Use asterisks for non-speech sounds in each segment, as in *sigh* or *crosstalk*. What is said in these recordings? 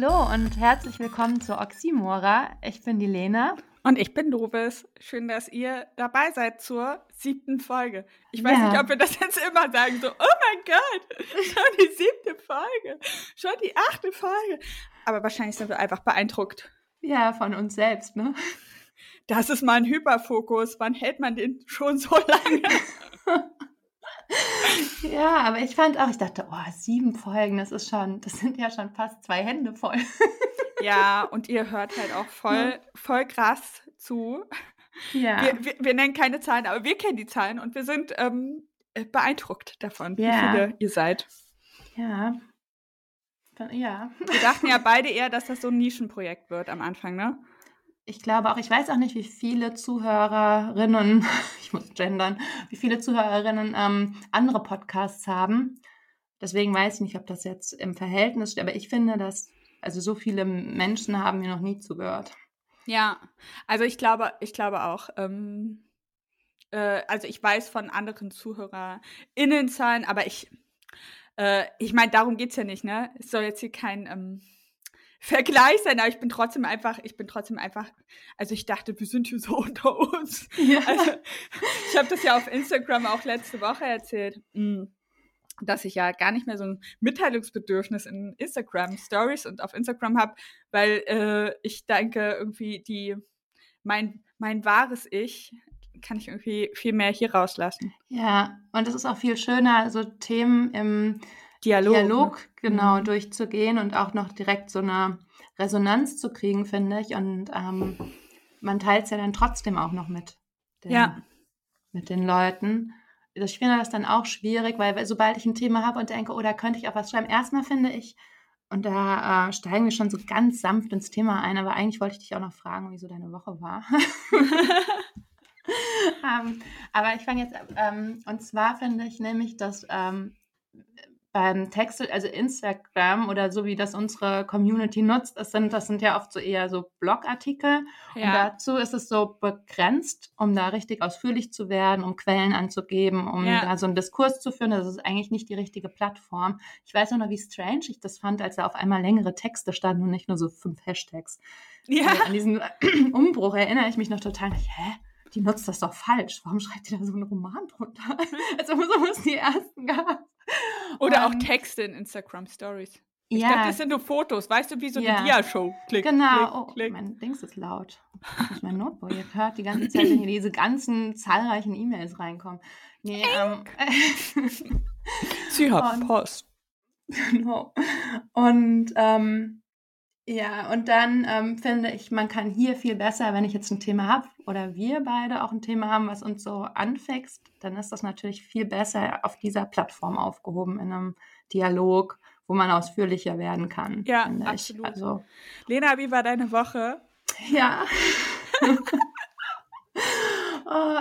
Hallo und herzlich willkommen zu Oxymora. Ich bin die Lena. Und ich bin Dovis. Schön, dass ihr dabei seid zur siebten Folge. Ich weiß ja. nicht, ob wir das jetzt immer sagen, so, oh mein Gott, *laughs* schon die siebte Folge, schon die achte Folge. Aber wahrscheinlich sind wir einfach beeindruckt. Ja, von uns selbst, ne? Das ist mal ein Hyperfokus. Wann hält man den schon so *laughs* lange? *laughs* ja, aber ich fand auch, ich dachte, oh, sieben Folgen, das ist schon, das sind ja schon fast zwei Hände voll. ja, und ihr hört halt auch *laughs* voll, voll krass zu. Ja. Wir, wir, wir, nennen keine Zahlen, aber wir kennen die Zahlen und wir sind ähm, beeindruckt davon, ja. wie viele ihr seid. Ja. Ja. Wir dachten ja *laughs* beide eher, dass das so ein Nischenprojekt wird am Anfang, ne? Ich glaube auch, ich weiß auch nicht, wie viele Zuhörerinnen, *laughs* ich muss gendern, wie viele Zuhörerinnen ähm, andere Podcasts haben. Deswegen weiß ich nicht, ob das jetzt im Verhältnis steht, aber ich finde, dass, also so viele Menschen haben mir noch nie zugehört. Ja, also ich glaube, ich glaube auch. Ähm, äh, also ich weiß von anderen ZuhörerInnenzahlen, aber ich, äh, ich meine, darum geht es ja nicht, ne? Es soll jetzt hier kein ähm, Vergleich sein, aber ich bin trotzdem einfach, ich bin trotzdem einfach, also ich dachte, wir sind hier so *laughs* unter uns. Ja. Also, ich habe das ja auf Instagram auch letzte Woche erzählt, mm, dass ich ja gar nicht mehr so ein Mitteilungsbedürfnis in Instagram Stories und auf Instagram habe, weil äh, ich denke, irgendwie die, mein, mein wahres Ich kann ich irgendwie viel mehr hier rauslassen. Ja, und es ist auch viel schöner, so Themen im Dialog, Dialog ne? genau mhm. durchzugehen und auch noch direkt so eine Resonanz zu kriegen, finde ich. Und ähm, man teilt es ja dann trotzdem auch noch mit den, ja. mit den Leuten. Ich finde das dann auch schwierig, weil sobald ich ein Thema habe und denke, oh, da könnte ich auch was schreiben. Erstmal finde ich, und da äh, steigen wir schon so ganz sanft ins Thema ein, aber eigentlich wollte ich dich auch noch fragen, wie so deine Woche war. *laughs* *laughs* ähm, aber ich fange jetzt, ähm, und zwar finde ich nämlich, dass ähm, beim Text, also Instagram oder so wie das unsere Community nutzt, das sind, das sind ja oft so eher so Blogartikel. Ja. Und dazu ist es so begrenzt, um da richtig ausführlich zu werden, um Quellen anzugeben, um ja. da so einen Diskurs zu führen. Das ist eigentlich nicht die richtige Plattform. Ich weiß auch noch, wie strange ich das fand, als da auf einmal längere Texte standen und nicht nur so fünf Hashtags. Ja. Also an diesen *clears throat* Umbruch erinnere ich mich noch total. Hä? die nutzt das doch falsch. Warum schreibt ihr da so einen Roman drunter? *laughs* Also so muss die ersten gehabt. Oder und, auch Texte in Instagram Stories. Ich ja. dachte, das sind nur Fotos, weißt du, wie so eine ja. Dia-Show. Klick, genau. Klick, klick. Oh, mein Dings ist laut. Ich mein Notebook jetzt hört die ganze Zeit, wenn hier diese ganzen zahlreichen E-Mails reinkommen. Nee, ähm, Sie hat *laughs* Post. *laughs* Genau. Und ähm, ja, und dann ähm, finde ich, man kann hier viel besser, wenn ich jetzt ein Thema habe oder wir beide auch ein Thema haben, was uns so anfixt, dann ist das natürlich viel besser auf dieser Plattform aufgehoben in einem Dialog, wo man ausführlicher werden kann. Ja, absolut. Also, Lena, wie war deine Woche? Ja. *laughs* *laughs* oh,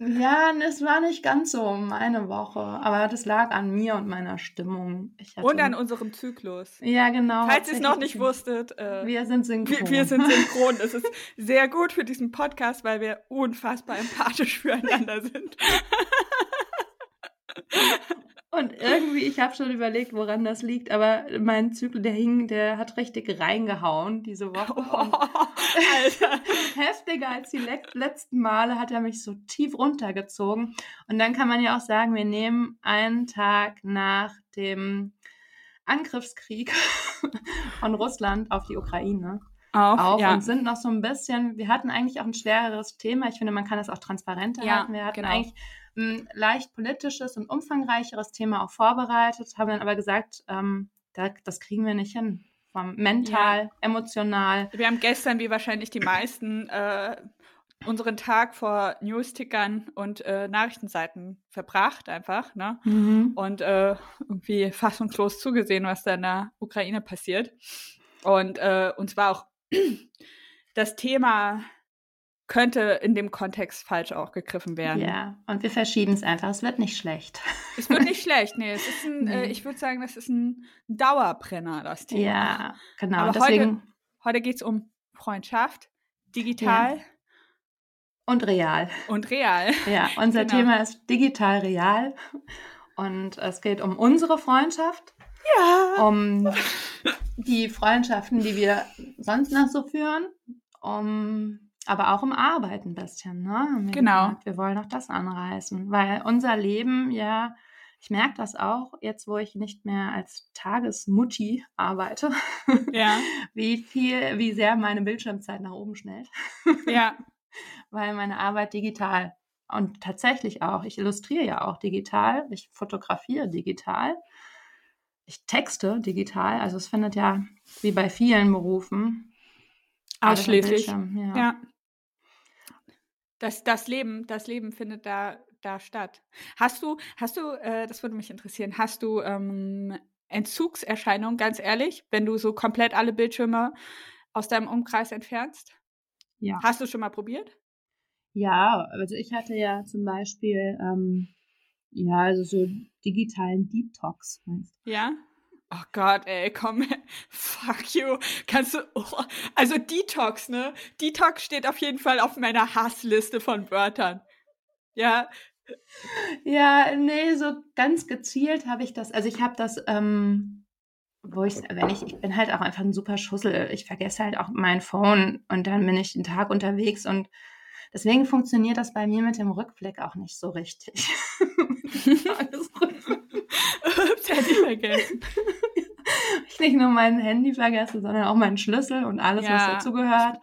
ja, es war nicht ganz so meine Woche, aber das lag an mir und meiner Stimmung. und an unserem Zyklus. Ja, genau. Falls ihr es noch nicht wusstet, äh, wir sind synchron. Wir, wir sind synchron. es ist sehr gut für diesen Podcast, weil wir unfassbar empathisch füreinander sind. *laughs* Und irgendwie, ich habe schon überlegt, woran das liegt, aber mein Zyklus, der hing, der hat richtig reingehauen diese Woche. Oh, *laughs* *laughs* heftiger als die letzten Male hat er mich so tief runtergezogen. Und dann kann man ja auch sagen, wir nehmen einen Tag nach dem Angriffskrieg *laughs* von Russland auf die Ukraine auf, auf ja. und sind noch so ein bisschen, wir hatten eigentlich auch ein schwereres Thema. Ich finde, man kann das auch transparenter ja, halten. Wir hatten genau. eigentlich ein leicht politisches und umfangreicheres Thema auch vorbereitet, haben dann aber gesagt, ähm, da, das kriegen wir nicht hin. Vom mental, ja. emotional. Wir haben gestern, wie wahrscheinlich die meisten, äh, unseren Tag vor Newstickern und äh, Nachrichtenseiten verbracht, einfach, ne? Mhm. Und äh, irgendwie fassungslos zugesehen, was da in der Ukraine passiert. Und äh, uns war auch *clears throat* das Thema könnte in dem Kontext falsch auch gegriffen werden. Ja, und wir verschieben es einfach. Es wird nicht schlecht. Es wird nicht *laughs* schlecht, nee. Es ist ein, nee. äh, ich würde sagen, das ist ein Dauerbrenner, das Thema. Ja, genau. Aber deswegen... heute, heute geht es um Freundschaft, digital. Ja. Und real. Und real. Ja, *laughs* unser genau. Thema ist digital real. Und es geht um unsere Freundschaft. Ja. Um die Freundschaften, die wir sonst noch so führen, um, aber auch um Arbeit ein bisschen. Ne? Wir genau. Gesagt, wir wollen auch das anreißen, weil unser Leben ja, ich merke das auch, jetzt wo ich nicht mehr als Tagesmutti arbeite, ja. *laughs* wie viel, wie sehr meine Bildschirmzeit nach oben schnellt. ja. *laughs* Weil meine Arbeit digital und tatsächlich auch, ich illustriere ja auch digital, ich fotografiere digital, ich texte digital, also es findet ja wie bei vielen Berufen ausschließlich. Ja. ja. Das, das Leben, das Leben findet da, da statt. Hast du, hast du, äh, das würde mich interessieren, hast du ähm, Entzugserscheinungen, ganz ehrlich, wenn du so komplett alle Bildschirme aus deinem Umkreis entfernst? Ja. Hast du schon mal probiert? Ja, also ich hatte ja zum Beispiel, ähm, ja, also so digitalen Detox, meinst? Ja. Oh Gott, ey, komm, *laughs* fuck you. Kannst du, oh, also Detox, ne? Detox steht auf jeden Fall auf meiner Hassliste von Wörtern. Ja. Ja, nee, so ganz gezielt habe ich das, also ich habe das, ähm, wo ich, wenn ich, ich bin halt auch einfach ein super Schussel. Ich vergesse halt auch mein Phone und dann bin ich den Tag unterwegs und Deswegen funktioniert das bei mir mit dem Rückblick auch nicht so richtig. *laughs* *laughs* Ich vergessen. *laughs* ich nicht nur mein Handy vergesse, sondern auch meinen Schlüssel und alles, ja. was dazugehört.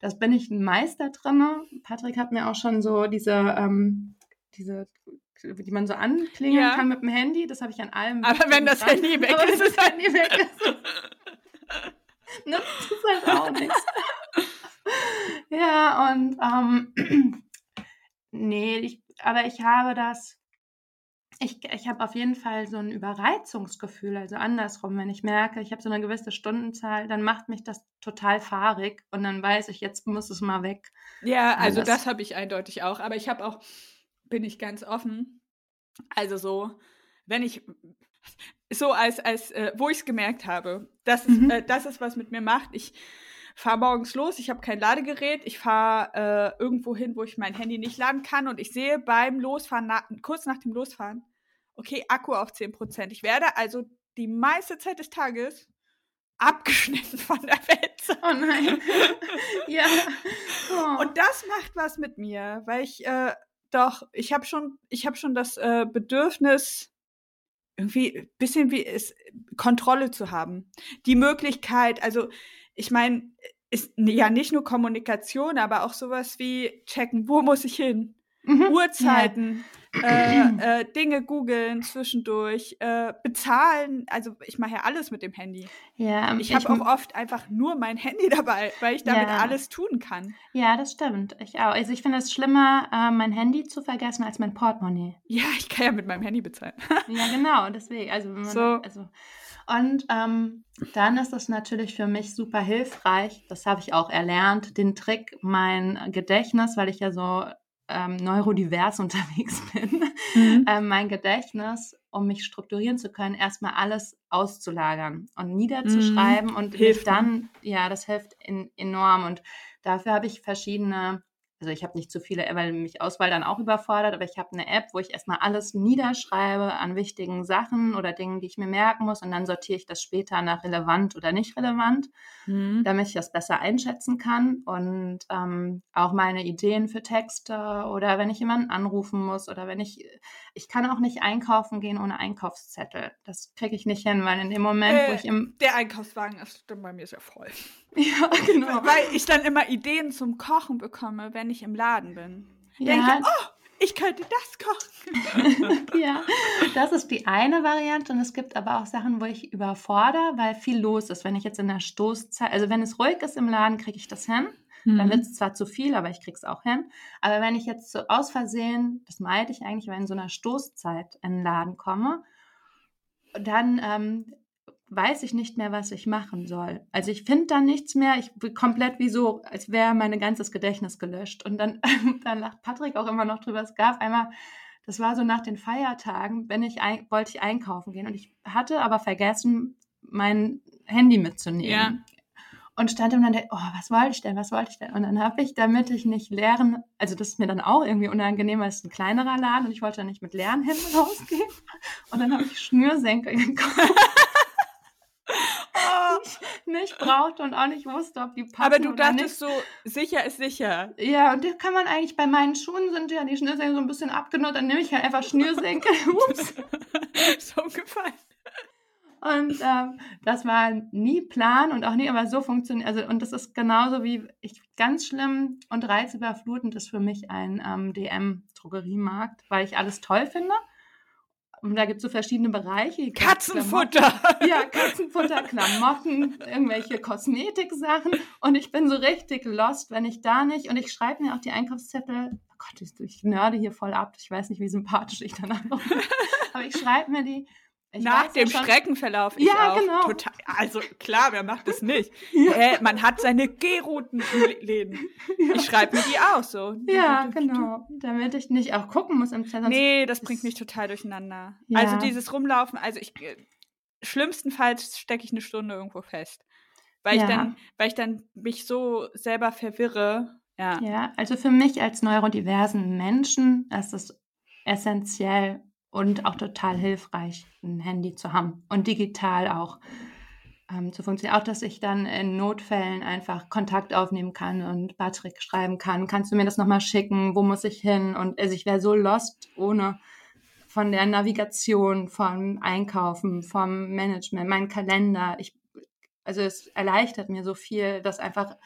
Das bin ich ein Meister drin. Patrick hat mir auch schon so diese, ähm, diese die man so anklingeln ja. kann mit dem Handy. Das habe ich an allem. Aber wenn das dran. Handy weg ist, ist das Handy weg ist. *laughs* Nutzt es halt auch nichts. *laughs* ja, und ähm, *clears throat* nee, ich, aber ich habe das, ich, ich habe auf jeden Fall so ein Überreizungsgefühl, also andersrum, wenn ich merke, ich habe so eine gewisse Stundenzahl, dann macht mich das total fahrig und dann weiß ich, jetzt muss es mal weg. Ja, also Alles. das habe ich eindeutig auch, aber ich habe auch, bin ich ganz offen, also so, wenn ich, so als, als äh, wo ich es gemerkt habe, das ist, mhm. äh, das ist, was mit mir macht, ich fahre morgens los, ich habe kein Ladegerät, ich fahre äh, irgendwo hin, wo ich mein Handy nicht laden kann und ich sehe beim Losfahren, na, kurz nach dem Losfahren, okay, Akku auf 10%. Ich werde also die meiste Zeit des Tages *laughs* abgeschnitten von der Welt. Oh nein. *laughs* ja. Oh. Und das macht was mit mir, weil ich äh, doch, ich habe schon, ich habe schon das äh, Bedürfnis, irgendwie ein bisschen wie es Kontrolle zu haben. Die Möglichkeit, also ich meine, ist ja nicht nur Kommunikation, aber auch sowas wie checken, wo muss ich hin? Mhm. Uhrzeiten, ja. äh, *clears throat* äh, Dinge googeln zwischendurch, äh, bezahlen. Also ich mache ja alles mit dem Handy. Ja, ich habe auch oft einfach nur mein Handy *laughs* dabei, weil ich damit ja. alles tun kann. Ja, das stimmt. Ich auch. Also ich finde es schlimmer, äh, mein Handy zu vergessen als mein Portemonnaie. Ja, ich kann ja mit meinem Handy bezahlen. *laughs* ja, genau. Deswegen. Also, man, so. also und ähm, dann ist es natürlich für mich super hilfreich, das habe ich auch erlernt, den Trick, mein Gedächtnis, weil ich ja so ähm, neurodivers *laughs* unterwegs bin, mhm. ähm, mein Gedächtnis, um mich strukturieren zu können, erstmal alles auszulagern und niederzuschreiben mhm. und hilft dann, ja, das hilft in, enorm. Und dafür habe ich verschiedene also ich habe nicht zu viele, weil mich Auswahl dann auch überfordert, aber ich habe eine App, wo ich erstmal alles niederschreibe an wichtigen Sachen oder Dingen, die ich mir merken muss und dann sortiere ich das später nach relevant oder nicht relevant, mhm. damit ich das besser einschätzen kann und ähm, auch meine Ideen für Texte oder wenn ich jemanden anrufen muss oder wenn ich, ich kann auch nicht einkaufen gehen ohne Einkaufszettel. Das kriege ich nicht hin, weil in dem Moment, äh, wo ich im... Der Einkaufswagen ist bei mir sehr voll. *laughs* Ja, genau. Weil ich dann immer Ideen zum Kochen bekomme, wenn ich im Laden bin. Ja. Denke, oh, ich könnte das kochen. *laughs* ja, das ist die eine Variante. Und es gibt aber auch Sachen, wo ich überfordere, weil viel los ist. Wenn ich jetzt in der Stoßzeit, also wenn es ruhig ist im Laden, kriege ich das hin. Mhm. Dann wird es zwar zu viel, aber ich kriege es auch hin. Aber wenn ich jetzt so aus Versehen, das meide ich eigentlich, wenn ich in so einer Stoßzeit in den Laden komme, dann ähm, weiß ich nicht mehr, was ich machen soll. Also ich finde da nichts mehr. Ich bin komplett wie so, als wäre mein ganzes Gedächtnis gelöscht. Und dann, *laughs* dann lacht Patrick auch immer noch drüber. Es gab einmal, das war so nach den Feiertagen, wenn ich ein, wollte ich einkaufen gehen und ich hatte aber vergessen, mein Handy mitzunehmen. Ja. Und stand ihm dann, oh, was wollte ich denn, was wollte ich denn? Und dann habe ich, damit ich nicht leeren, also das ist mir dann auch irgendwie unangenehm, weil es ein kleinerer Laden und ich wollte dann nicht mit leeren Händen rausgehen. Und dann habe ich Schnürsenkel gekauft. Oh. die ich nicht brauchte und auch nicht wusste, ob die passen Aber du dachtest so, sicher ist sicher. Ja, und das kann man eigentlich bei meinen Schuhen sind ja die Schnürsenkel so ein bisschen abgenutzt, dann nehme ich halt einfach Schnürsenkel. *laughs* Ups. *laughs* so gefallen. Und ähm, das war nie Plan und auch nie, aber so funktioniert. Also, und das ist genauso wie ich ganz schlimm und reizüberflutend ist für mich ein ähm, DM-Drogeriemarkt, weil ich alles toll finde. Und da gibt es so verschiedene Bereiche. Katzenfutter. Klamotten- Ja, Katzenfutter, Klamotten, irgendwelche Kosmetiksachen. Und ich bin so richtig lost, wenn ich da nicht. Und ich schreibe mir auch die Einkaufszettel. Oh Gott, ich, ich nörde hier voll ab. Ich weiß nicht, wie sympathisch ich danach noch bin. *laughs* Aber ich schreibe mir die. Ich Nach ja dem schon- Streckenverlauf. Ich Ja, auch. genau. Total, also klar, wer macht das nicht? *laughs* Ja. Hä, man hat seine Gehrouten in Läden. Ich schreibe mir die aus so. Ja, genau. Damit ich nicht auch gucken muss im Zettel. Nee, das bringt mich total durcheinander. Ja. Also dieses Rumlaufen, also ich äh, schlimmstenfalls stecke ich eine Stunde irgendwo fest. Weil ich Ja. dann, weil ich dann mich so selber verwirre. Ja. Ja, also für mich als neurodiversen Menschen ist es essentiell und auch total hilfreich, ein Handy zu haben und digital auch ähm, zu funktionieren. Auch, dass ich dann in Notfällen einfach Kontakt aufnehmen kann und Patrick schreiben kann. Kannst du mir das nochmal schicken? Wo muss ich hin? Und also ich wäre so lost ohne von der Navigation, vom Einkaufen, vom Management, mein Kalender. Ich, also es erleichtert mir so viel, das einfach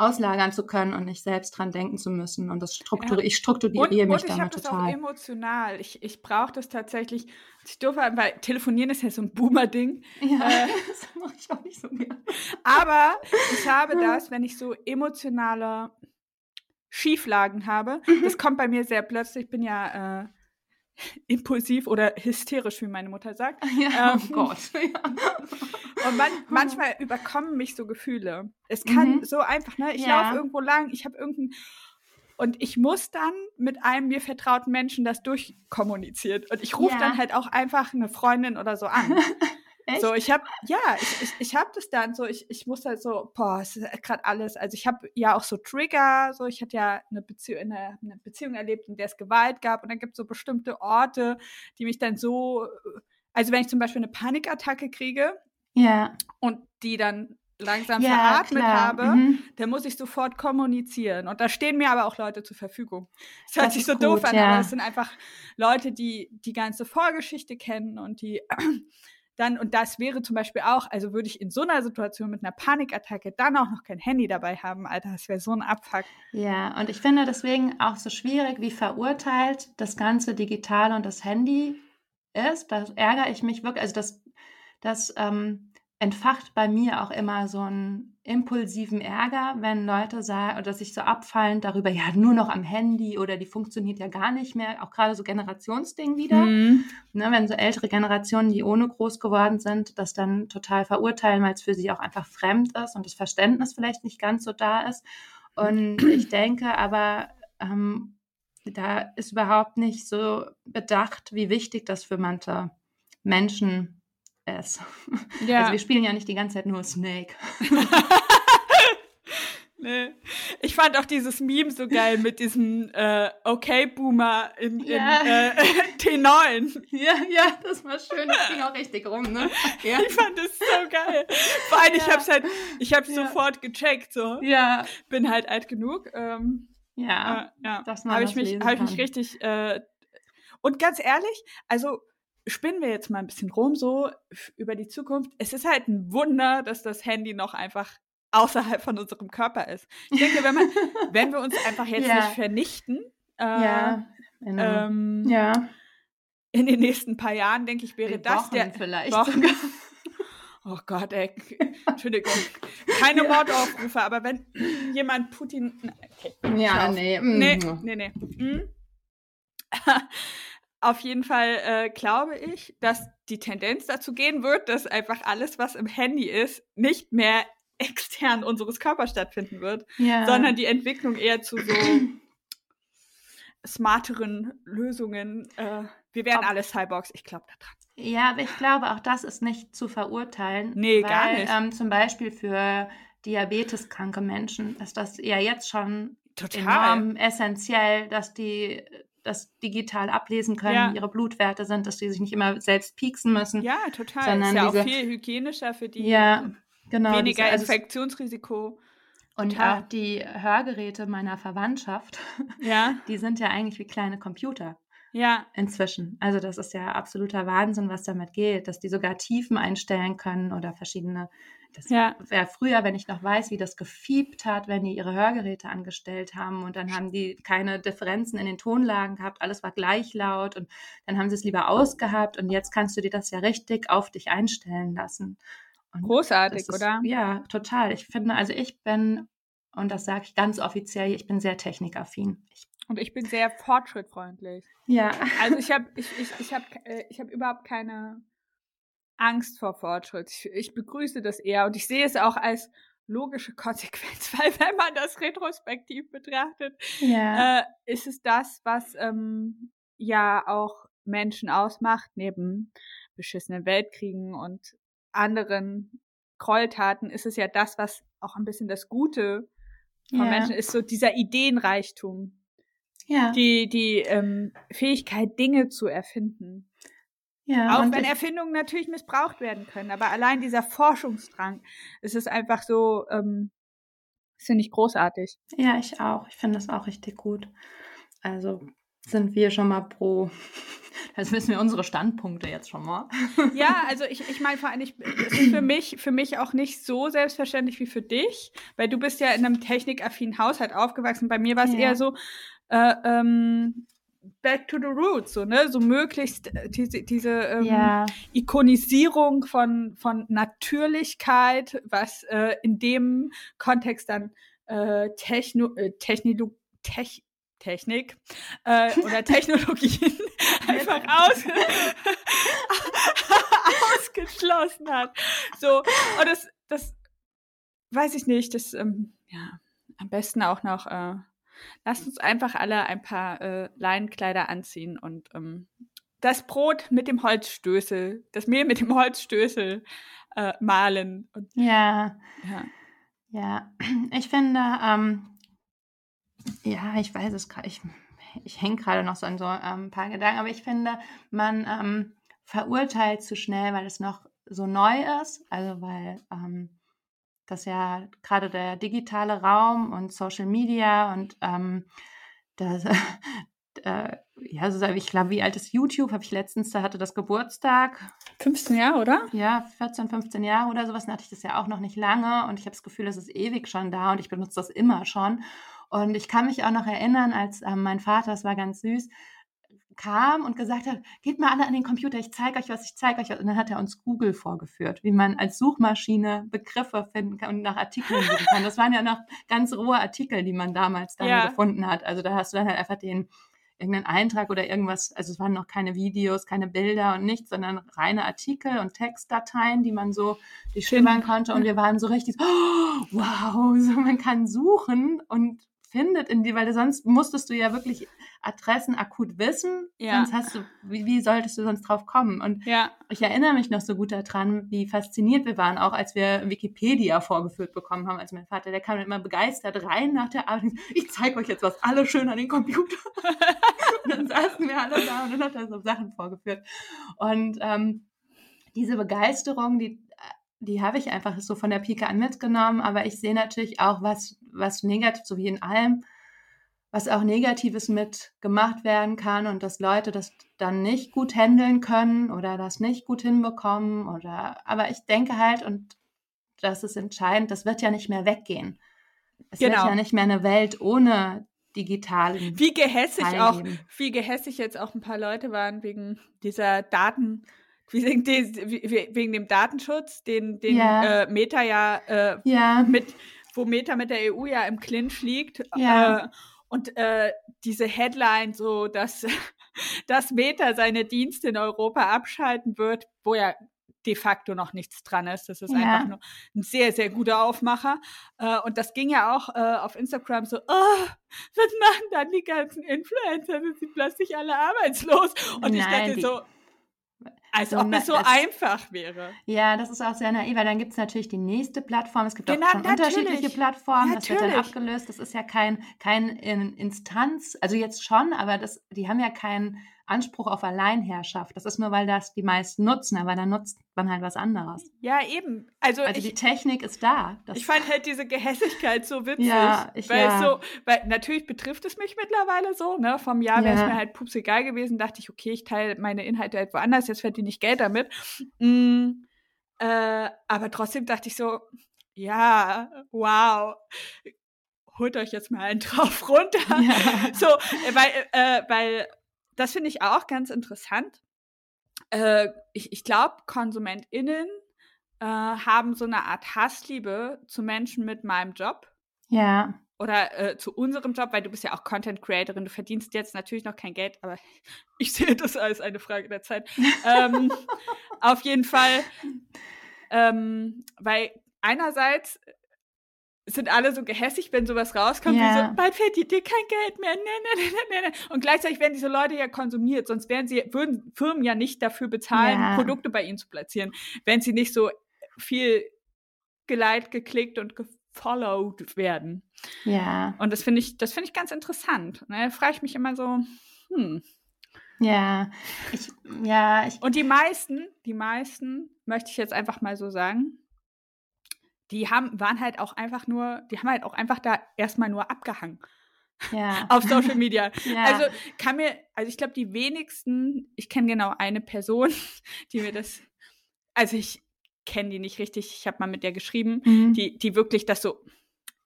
auslagern zu können und nicht selbst dran denken zu müssen. Und das strukturi Ja. ich strukturiere Und, mich und ich habe damit das auch emotional. Ich, ich brauche das tatsächlich. Ich doof, weil telefonieren ist ja so ein Boomer-Ding. Ja, Äh, *laughs* das mache ich auch nicht so gerne. Aber ich habe das, wenn ich so emotionale Schieflagen habe. Mhm. Das kommt bei mir sehr plötzlich. Ich bin ja äh, impulsiv oder hysterisch, wie meine Mutter sagt. *laughs* Ja, Ähm, oh Gott. *laughs* Ja. Und man, *laughs* manchmal überkommen mich so Gefühle. Es kann Mhm. so einfach, ne? Ich Ja. laufe irgendwo lang, ich habe irgendein. Und ich muss dann mit einem mir vertrauten Menschen das durchkommunizieren. Und ich rufe Ja. dann halt auch einfach eine Freundin oder so an. Echt? So, ich habe, ja, ich, ich, ich habe das dann so, ich, ich muss halt so, boah, es ist gerade alles. Also ich habe ja auch so Trigger, so ich hatte ja eine, Beziehung, eine, eine Beziehung erlebt, in der es Gewalt gab und dann gibt es so bestimmte Orte, die mich dann so, also wenn ich zum Beispiel eine Panikattacke kriege ja, und die dann langsam ja, veratmet klar. habe, Mhm. dann muss ich sofort kommunizieren. Und da stehen mir aber auch Leute zur Verfügung. Das hört Das sich ist so doof gut, an, ja. aber es sind einfach Leute, die die ganze Vorgeschichte kennen und die dann, und das wäre zum Beispiel auch, also würde ich in so einer Situation mit einer Panikattacke dann auch noch kein Handy dabei haben, Alter, das wäre so ein Abfuck. Ja, und ich finde deswegen auch so schwierig, wie verurteilt das ganze Digitale und das Handy ist. Da ärgere ich mich wirklich. Also das, das ähm, entfacht bei mir auch immer so einen impulsiven Ärger, wenn Leute sagen, oder sich so abfallen darüber, *laughs* ja, nur noch am Handy oder die funktioniert ja gar nicht mehr. Auch gerade so Generationsding wieder. Mhm. Ne, wenn so ältere Generationen, die ohne groß geworden sind, das dann total verurteilen, weil es für sie auch einfach fremd ist und das Verständnis vielleicht nicht ganz so da ist. Und *clears throat* ich denke aber, ähm, da ist überhaupt nicht so bedacht, wie wichtig das für manche Menschen ist. Ja. Also wir spielen ja nicht die ganze Zeit nur Snake. *laughs* Nee. Ich fand auch dieses Meme so geil mit diesem äh, Okay-Boomer in, in Ja. äh, *laughs* T9. Ja, ja, das war schön. Das ging auch richtig rum, ne? Ja. Ich fand das so geil. Vor allem, ich Ja. hab's halt, ich hab's sofort gecheckt, so. Ja, Bin halt alt genug. Ähm, ja. äh, ja. dass man Habe das ich mich, lesen hab ich mich richtig, äh, und ganz ehrlich, also, spinnen wir jetzt mal ein bisschen rum, so, über die Zukunft. Es ist halt ein Wunder, dass das Handy noch einfach außerhalb von unserem Körper ist. Ich denke, wenn man, *laughs* wenn wir uns einfach jetzt Ja. nicht vernichten, äh, Ja. In, ähm, ja. in den nächsten paar Jahren, denke ich, wäre In das der, vielleicht Wochen. *laughs* Oh Gott, ey. Entschuldigung. Keine *laughs* Mordaufrufe, aber wenn jemand Putin. Okay, Ja, auf. nee. Nee, mm. nee, nee. Hm? Auf jeden Fall äh, glaube ich, dass die Tendenz dazu gehen wird, dass einfach alles, was im Handy ist, nicht mehr *laughs* extern unseres Körpers stattfinden wird, Ja. sondern die Entwicklung eher zu so smarteren Lösungen. Äh, wir werden alle Cyborgs, ich glaube da dran. Ja, aber ich glaube, auch das ist nicht zu verurteilen. Nee, weil, gar nicht. Ähm, zum Beispiel für diabeteskranke Menschen ist das ja jetzt schon Total. enorm essentiell, dass die das digital ablesen können, Ja. ihre Blutwerte sind, dass die sich nicht immer selbst pieksen müssen. Ja, total. Sondern ist ja auch diese- viel hygienischer für die. Ja, genau. Weniger diese- also- Infektionsrisiko. Und total. auch die Hörgeräte meiner Verwandtschaft, *laughs* Ja, die sind ja eigentlich wie kleine Computer ja, inzwischen. Also das ist ja absoluter Wahnsinn, was damit geht, dass die sogar Tiefen einstellen können oder verschiedene. Das Ja. wäre früher, wenn ich noch weiß, wie das gefiebt hat, wenn die ihre Hörgeräte angestellt haben und dann haben die keine Differenzen in den Tonlagen gehabt, alles war gleich laut und dann haben sie es lieber ausgehabt und jetzt kannst du dir das ja richtig auf dich einstellen lassen. Und großartig, ist, oder? Ja, total. Ich finde, also ich bin, und das sage ich ganz offiziell, ich bin sehr technikaffin. Ich, Und ich bin sehr fortschrittfreundlich. ja, Also ich *laughs* habe ich, ich, ich hab, äh, ich hab überhaupt keine Angst vor Fortschritt. Ich, ich begrüße das eher und ich sehe es auch als logische *laughs* Konsequenz, weil wenn man das retrospektiv betrachtet, ja, äh, ist es das, was ähm, ja auch Menschen ausmacht, neben beschissenen Weltkriegen und anderen Gräueltaten, ist es ja das, was auch ein bisschen das Gute von ja, Menschen ist, so dieser Ideenreichtum, ja, die, die ähm, Fähigkeit, Dinge zu erfinden. Ja. Auch wenn Erfindungen natürlich missbraucht werden können, aber allein dieser Forschungsdrang, es ist einfach so, ähm, finde ich großartig. ja, ich auch. Ich finde das auch richtig gut. Also sind wir schon mal pro. *laughs* Das wissen wir unsere Standpunkte jetzt schon mal. Ja, also ich, ich meine vor allem, ich, es ist für mich, für mich auch nicht so selbstverständlich wie für dich, weil du bist ja in einem technikaffinen Haushalt aufgewachsen. Bei mir war es Ja. eher so, äh, ähm, back to the roots, so, ne, so möglichst äh, diese, diese ähm, Ja, Ikonisierung von, von Natürlichkeit, was äh, in dem Kontext dann äh, Techno, äh, Technilo, Tech, Technik äh, oder *laughs* Technologien *laughs* einfach aus, *laughs* ausgeschlossen hat. So, und das, das weiß ich nicht, das, ähm, ja, am besten auch noch, äh, lasst uns einfach alle ein paar äh, Leinenkleider anziehen und ähm, das Brot mit dem Holzstößel, das Mehl mit dem Holzstößel äh, malen. Und, ja. ja. Ja, ich finde, ähm, ja, ich weiß es gerade, ich, ich hänge gerade noch so an so ähm, ein paar Gedanken, aber ich finde, man ähm, verurteilt zu schnell, weil es noch so neu ist, also weil ähm, das ja gerade der digitale Raum und Social Media und ähm, das, *laughs* äh, ja, so ich glaube, wie alt ist YouTube? Habe ich letztens, da hatte das Geburtstag, 15 Jahre, oder? ja, 14, 15 Jahre oder sowas, dann hatte ich das ja auch noch nicht lange und ich habe das Gefühl, es ist ewig schon da und ich benutze das immer schon. Und ich kann mich auch noch erinnern, als ähm, mein Vater, das war ganz süß, kam und gesagt hat, geht mal alle an den Computer, ich zeige euch was, ich zeige euch was. Und dann hat er uns Google vorgeführt, wie man als Suchmaschine Begriffe finden kann und nach Artikeln suchen kann. Das waren ja noch ganz rohe Artikel, die man damals dann Ja. gefunden hat. Also da hast du dann halt einfach den irgendeinen Eintrag oder irgendwas, also es waren noch keine Videos, keine Bilder und nichts, sondern reine Artikel und Textdateien, die man so durchstöbern konnte und wir waren so richtig oh, wow, so man kann suchen und findet in die, weil sonst musstest du ja wirklich Adressen akut wissen, Ja. sonst hast du, wie, wie solltest du sonst drauf kommen? Und Ja. ich erinnere mich noch so gut daran, wie fasziniert wir waren, auch als wir Wikipedia vorgeführt bekommen haben. Also mein Vater, der kam immer begeistert rein nach der Arbeit. Ich zeige euch jetzt was, alle schön an den Computer. *laughs* und dann saßen wir alle da und dann hat er so Sachen vorgeführt. Und ähm, diese Begeisterung, die, die habe ich einfach so von der Pike an mitgenommen. Aber ich sehe natürlich auch, was, was negativ, so wie in allem, was auch Negatives mit gemacht werden kann und dass Leute das dann nicht gut handeln können oder das nicht gut hinbekommen oder aber ich denke halt und das ist entscheidend, das wird ja nicht mehr weggehen. Es Genau. wird ja nicht mehr eine Welt ohne digitalen Wie gehässig auch, wie gehässig jetzt auch ein paar Leute waren wegen dieser Daten, wegen, des- we- wegen dem Datenschutz, den, den Ja. äh, Meta ja äh, Ja, mit, wo Meta mit der EU ja im Clinch liegt. Ja. Äh, und äh, diese Headline, so dass, *laughs* dass Meta seine Dienste in Europa abschalten wird, wo ja de facto noch nichts dran ist. Das ist Ja. einfach nur ein sehr, sehr guter Aufmacher. Äh, und das ging ja auch äh, auf Instagram so, oh, was machen dann die ganzen Influencer? Sind sie plötzlich alle arbeitslos? Und ich Nein, dachte die- so, Als So ob es so es- einfach wäre. Ja, das ist auch sehr naiv, weil dann gibt es natürlich die nächste Plattform. Es gibt Genau, auch schon natürlich. unterschiedliche Plattformen. Das wird dann Natürlich. abgelöst. Das ist ja kein, kein In- Instanz, also jetzt schon, aber das, die haben ja keinen Anspruch auf Alleinherrschaft. Das ist nur, weil das die meisten nutzen, aber dann nutzt man halt was anderes. Ja, eben. Also, Also ich, die Technik ist da. Das, Ich fand halt diese Gehässigkeit so witzig. Ja, ich- weil ja. so, weil natürlich betrifft es mich mittlerweile so, ne? Vom Jahr wäre es Ja. mir halt pups egal gewesen, dachte ich, okay, ich teile meine Inhalte halt woanders, jetzt verdiene ich Geld damit. Mm, äh, aber trotzdem dachte ich so, ja, wow. Holt euch jetzt mal einen drauf runter. Ja. *laughs* So, äh, weil, äh, weil das finde ich auch ganz interessant. Äh, ich ich glaube, KonsumentInnen äh, haben so eine Art Hassliebe zu Menschen mit meinem Job ja, oder äh, zu unserem Job, weil du bist ja auch Content Creatorin, du verdienst jetzt natürlich noch kein Geld, aber *laughs* ich sehe das als eine Frage der Zeit. ähm, *laughs* auf jeden Fall, ähm, weil einerseits sind alle so gehässig, wenn sowas rauskommt, wie Ja. so, bald verdient ihr kein Geld mehr, ne, ne, ne, ne, ne. Und gleichzeitig werden diese Leute ja konsumiert, sonst wären sie, würden Firmen ja nicht dafür bezahlen, Ja. Produkte bei ihnen zu platzieren, wenn sie nicht so viel geliked, geklickt und gefollowed werden. ja, Und das finde ich, das finde ich ganz interessant. Ne? Da frage ich mich immer so, hm. ja. Ich, ja, ich, Und die meisten, die meisten, möchte ich jetzt einfach mal so sagen, die haben, waren halt auch einfach nur, die haben halt auch einfach da erstmal nur abgehangen ja. *laughs* auf Social Media. *laughs* ja. Also kann mir, also ich glaube, die wenigsten, ich kenne genau eine Person, *laughs* die mir das, also ich kenne die nicht richtig, ich habe mal mit der geschrieben, Mhm. die, die wirklich das so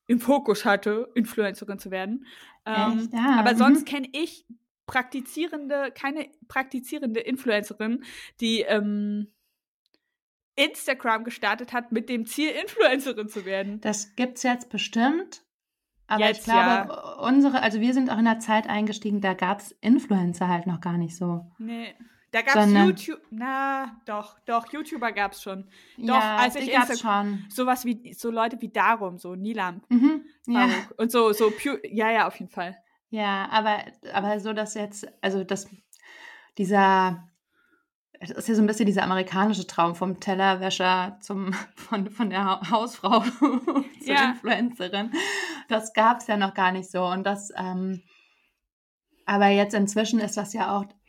im Fokus hatte, Influencerin zu werden. Ähm? Ja, aber mhm. sonst kenne ich praktizierende, keine praktizierende Influencerin, die ähm, Instagram gestartet hat mit dem Ziel, Influencerin zu werden. Das gibt's jetzt bestimmt. Aber Jetzt, ich glaube, unsere, also wir sind auch in der Zeit eingestiegen, da gab's Influencer halt noch gar nicht so. Nee. Da gab es YouTube. Na, doch, doch, YouTuber gab es schon. Doch, ja, als ich die gab's Insta- schon. Sowas wie, so Leute wie Darum, so Nilam, Mhm. Ja. Und so, so, Pu ja, ja, auf jeden Fall. ja, aber, aber so, dass jetzt, also das, dieser, es ist ja so ein bisschen dieser amerikanische Traum vom Tellerwäscher zum, *laughs* von, von der Ha- Hausfrau *laughs* zur Ja. Influencerin. Das gab's ja noch gar nicht so. Und das, ähm, aber jetzt inzwischen ist das ja auch, *clears throat*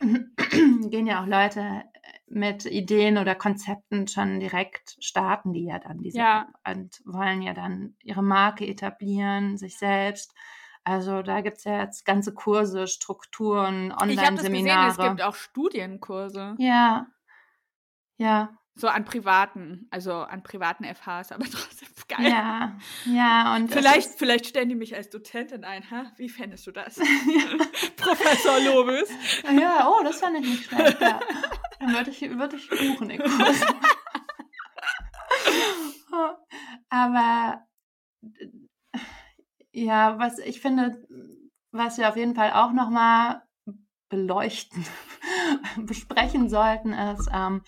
gehen ja auch Leute mit Ideen oder Konzepten schon direkt starten, die ja dann diese Ja. Und wollen ja dann ihre Marke etablieren, sich selbst. Also da gibt's ja jetzt ganze Kurse, Strukturen, Ich habe das gesehen, Online-Seminare. es gibt auch Studienkurse. Ja. Ja. So an privaten, also an privaten FHs, aber *laughs* trotzdem geil. Ja. Ja. Und es Vielleicht, vielleicht stellen die mich als Dozentin ein, ha? Wie fändest du das? *laughs* *laughs* Professor Lobes. Ja, oh, das fand ich nicht schlecht. Ja. Dann würde ich, würde ich buchen, den Kurs. Aber ja, was ich finde, was wir auf jeden Fall auch nochmal beleuchten, *laughs* besprechen sollten, ist ähm,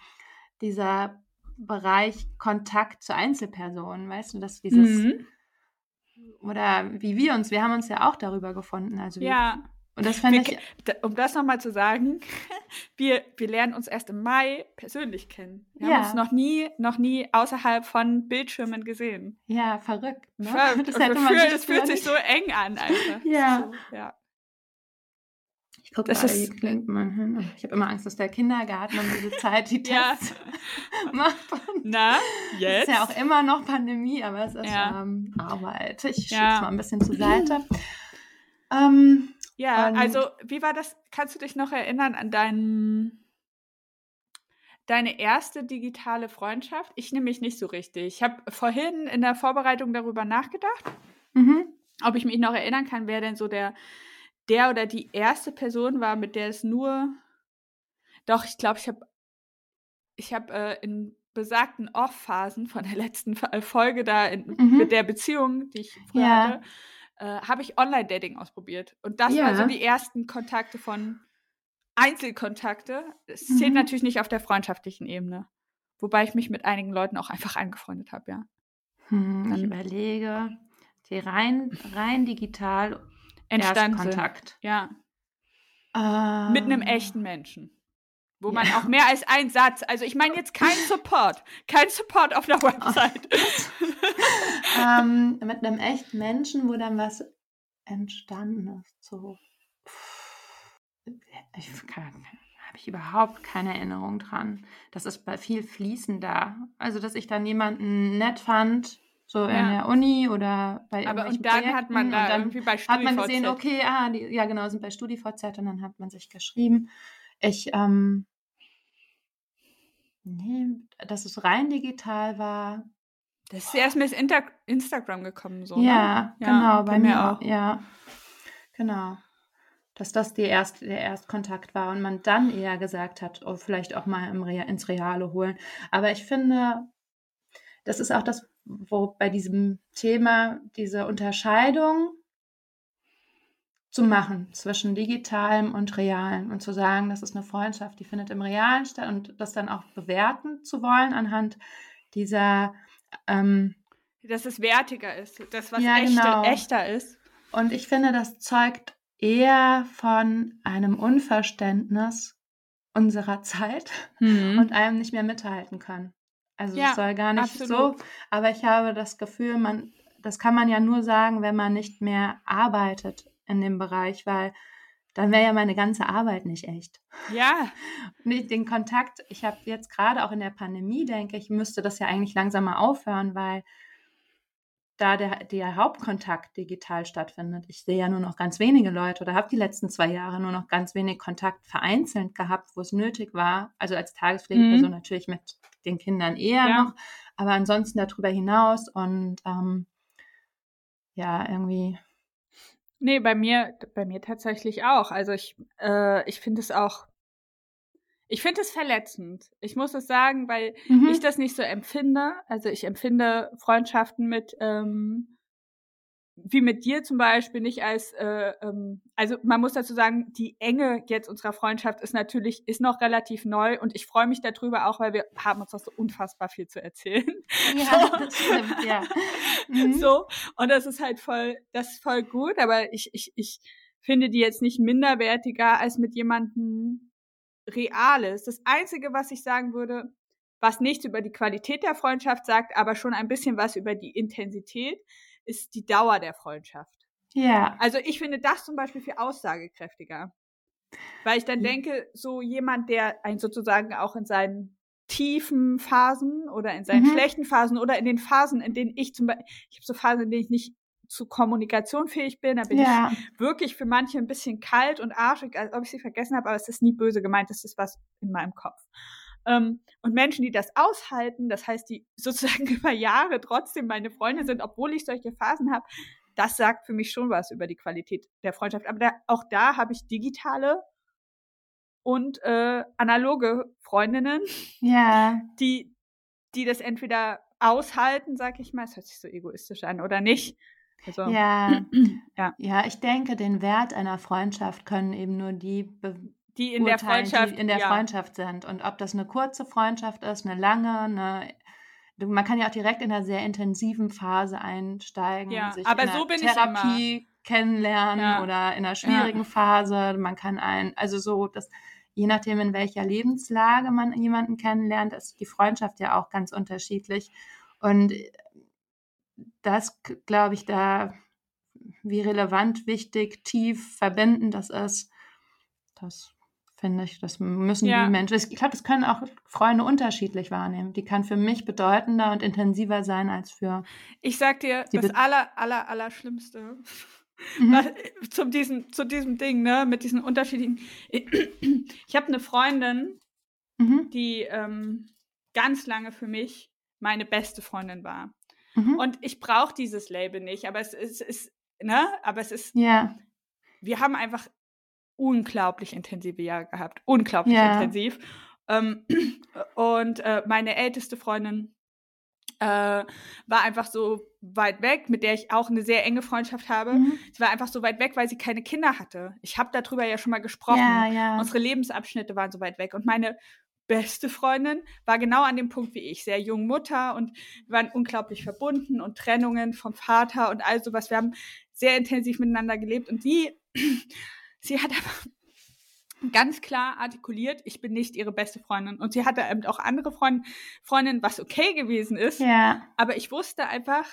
dieser Bereich Kontakt zu Einzelpersonen, weißt du, dass dieses Mhm. oder wie wir uns, wir haben uns ja auch darüber gefunden, also wie, Ja. Und das fand Wir, ich um das nochmal zu sagen, *laughs* wir, wir lernen uns erst im Mai persönlich kennen. Wir Ja. haben uns noch nie, noch nie außerhalb von Bildschirmen gesehen. ja verrückt, ne? Ver- *laughs* Das man fühlt, sich das fühlt sich so eng an, *laughs* einfach. Ja. So, ja. Ich gucke Das ist- klingt man hin. Ich habe immer Angst, dass der Kindergarten um diese Zeit die. Tests macht. Na, Es jetzt? ist ja auch immer noch Pandemie, aber es ist Ja. ähm, Arbeit. Ich Ja. schiebe es mal ein bisschen zur Seite. *clears throat* ähm, Ja, Und- also wie war das? Kannst du dich noch erinnern an deinen, deine erste digitale Freundschaft? Ich nehme mich nicht so richtig. Ich habe vorhin in der Vorbereitung darüber nachgedacht, mhm. ob ich mich noch erinnern kann, wer denn so der, der oder die erste Person war, mit der es nur. Doch, ich glaube, ich habe ich habe äh, in besagten Off-Phasen von der letzten Folge da in, Mhm. mit der Beziehung, die ich früher Ja. hatte, äh, habe ich Online-Dating ausprobiert. Und das Ja. waren so die ersten Kontakte von Einzelkontakte. Es zählt Mhm. natürlich nicht auf der freundschaftlichen Ebene. Wobei ich mich mit einigen Leuten auch einfach angefreundet habe, ja. Hm, ich Dann- überlege, die rein, rein digital Entstanden. Erstkontakt. Ja. Äh, Mit einem echten Menschen. Wo man auch mehr als einen Satz, also ich meine jetzt kein *laughs* Support, kein Support auf der Website. *laughs* ähm, *laughs* mit einem echten Menschen, wo dann was entstanden ist. So. Ich habe ich überhaupt keine Erinnerung dran. Das ist bei viel fließender. Also, dass ich dann jemanden nett fand, so ja. in der Uni oder bei Aber und dann Projekten. hat man da irgendwie bei StudiVZ. Hat man gesehen, okay, ah, die, ja genau, sind bei StudiVZ und dann hat man sich geschrieben. Ich, ähm, nee, dass es rein digital war. Das ist erst mit Inter Instagram gekommen, so. Ja, ne? genau, bei, bei mir auch. Ja, genau. Dass das die erste, der Erstkontakt war und man dann eher gesagt hat, oh, vielleicht auch mal Re ins Reale holen. Aber ich finde, das ist auch das, wo bei diesem Thema diese Unterscheidung zu machen zwischen digitalem und realem und zu sagen, das ist eine Freundschaft, die findet im Realen statt und das dann auch bewerten zu wollen anhand dieser ähm, dass es wertiger ist, das was ja, echte, genau. echter ist. Und ich finde, das zeugt eher von einem Unverständnis unserer *laughs* Zeit mhm. und einem nicht mehr mithalten können. Also ja, es soll gar nicht absolut. so, aber ich habe das Gefühl, man, das kann man ja nur sagen, wenn man nicht mehr arbeitet in dem Bereich, weil dann wäre ja meine ganze Arbeit nicht echt. Ja. *laughs* Nicht den Kontakt, ich habe jetzt gerade auch in der Pandemie, denke ich, müsste das ja eigentlich langsam mal aufhören, weil da der, der Hauptkontakt digital stattfindet. Ich sehe ja nur noch ganz wenige Leute oder habe die letzten zwei Jahre nur noch ganz wenig Kontakt vereinzelt gehabt, wo es nötig war. Also als Tagespflegeperson mhm. natürlich mit den Kindern eher ja. noch, aber ansonsten darüber hinaus und ähm, ja, irgendwie. Nee, bei mir, bei mir tatsächlich auch. Also ich, äh, ich finde es auch ich finde es verletzend. Ich muss es sagen, weil mhm. ich das nicht so empfinde. Also ich empfinde Freundschaften mit, ähm, wie mit dir zum Beispiel, nicht als, äh, ähm, also man muss dazu sagen, die Enge jetzt unserer Freundschaft ist natürlich, ist noch relativ neu und ich freue mich darüber auch, weil wir haben uns noch so unfassbar viel zu erzählen. Ja, *laughs* so. *laughs* das stimmt, ja. Mhm. So, und das ist halt voll, das ist voll gut, aber ich, ich, ich finde die jetzt nicht minderwertiger als mit jemandem, Reales. Das Einzige, was ich sagen würde, was nichts über die Qualität der Freundschaft sagt, aber schon ein bisschen was über die Intensität, ist die Dauer der Freundschaft. Ja. Also ich finde das zum Beispiel viel aussagekräftiger. Weil ich dann denke, so jemand, der ein sozusagen auch in seinen tiefen Phasen oder in seinen mhm. schlechten Phasen oder in den Phasen, in denen ich zum Beispiel, ich habe so Phasen, in denen ich nicht zu Kommunikation fähig bin. Da bin ja. ich wirklich für manche ein bisschen kalt und arschig, als ob ich sie vergessen habe, aber es ist nie böse gemeint, es ist was in meinem Kopf. Ähm, und Menschen, die das aushalten, das heißt, die *laughs* sozusagen über Jahre trotzdem meine Freunde sind, obwohl ich solche Phasen habe, das sagt für mich schon was über die Qualität der Freundschaft. Aber da, auch da habe ich digitale und äh, analoge Freundinnen, ja. die, die das entweder aushalten, sag ich mal, es hört sich so egoistisch an, oder nicht, also, ja, *clears throat* ja. ja, ich denke, den Wert einer Freundschaft können eben nur die die in der Freundschaft, die in der ja. Freundschaft sind. Und ob das eine kurze Freundschaft ist, eine lange, eine man kann ja auch direkt in einer sehr intensiven Phase einsteigen, ja, sich aber in so bin Therapie ich kennenlernen ja. oder in einer schwierigen ja. Phase. Man kann ein, also so, das, je nachdem, in welcher Lebenslage man jemanden kennenlernt, ist die Freundschaft ja auch ganz unterschiedlich. Und das, glaube ich, da, wie relevant, wichtig, tief, verbindend das ist, das finde ich, das müssen ja. die Menschen, ich glaube, das können auch Freunde unterschiedlich wahrnehmen. Die kann für mich bedeutender und intensiver sein als für. Ich sag dir, das aller, aller, aller Schlimmste. Mhm. *laughs* zu, diesem, zu diesem Ding, ne, mit diesen unterschiedlichen. *clears throat* Ich habe eine Freundin, mhm. die ähm, ganz lange für mich meine beste Freundin war. Mhm. Und ich brauche dieses Label nicht, aber es ist, ist, ne, aber es ist, ja. wir haben einfach unglaublich intensive Jahre gehabt, unglaublich ja. intensiv. Ähm, *clears throat* und äh, meine älteste Freundin äh, war einfach so weit weg, mit der ich auch eine sehr enge Freundschaft habe. Mhm. Sie war einfach so weit weg, weil sie keine Kinder hatte. Ich habe darüber ja schon mal gesprochen. Ja, ja. Unsere Lebensabschnitte waren so weit weg. Und meine beste Freundin war genau an dem Punkt wie ich, sehr jung Mutter und wir waren unglaublich verbunden und Trennungen vom Vater und all sowas. Wir haben sehr intensiv miteinander gelebt und sie, sie hat aber, *laughs* ganz klar artikuliert, ich bin nicht ihre beste Freundin. Und sie hatte eben auch andere Freund Freundinnen, was okay gewesen ist. Ja. Aber ich wusste einfach,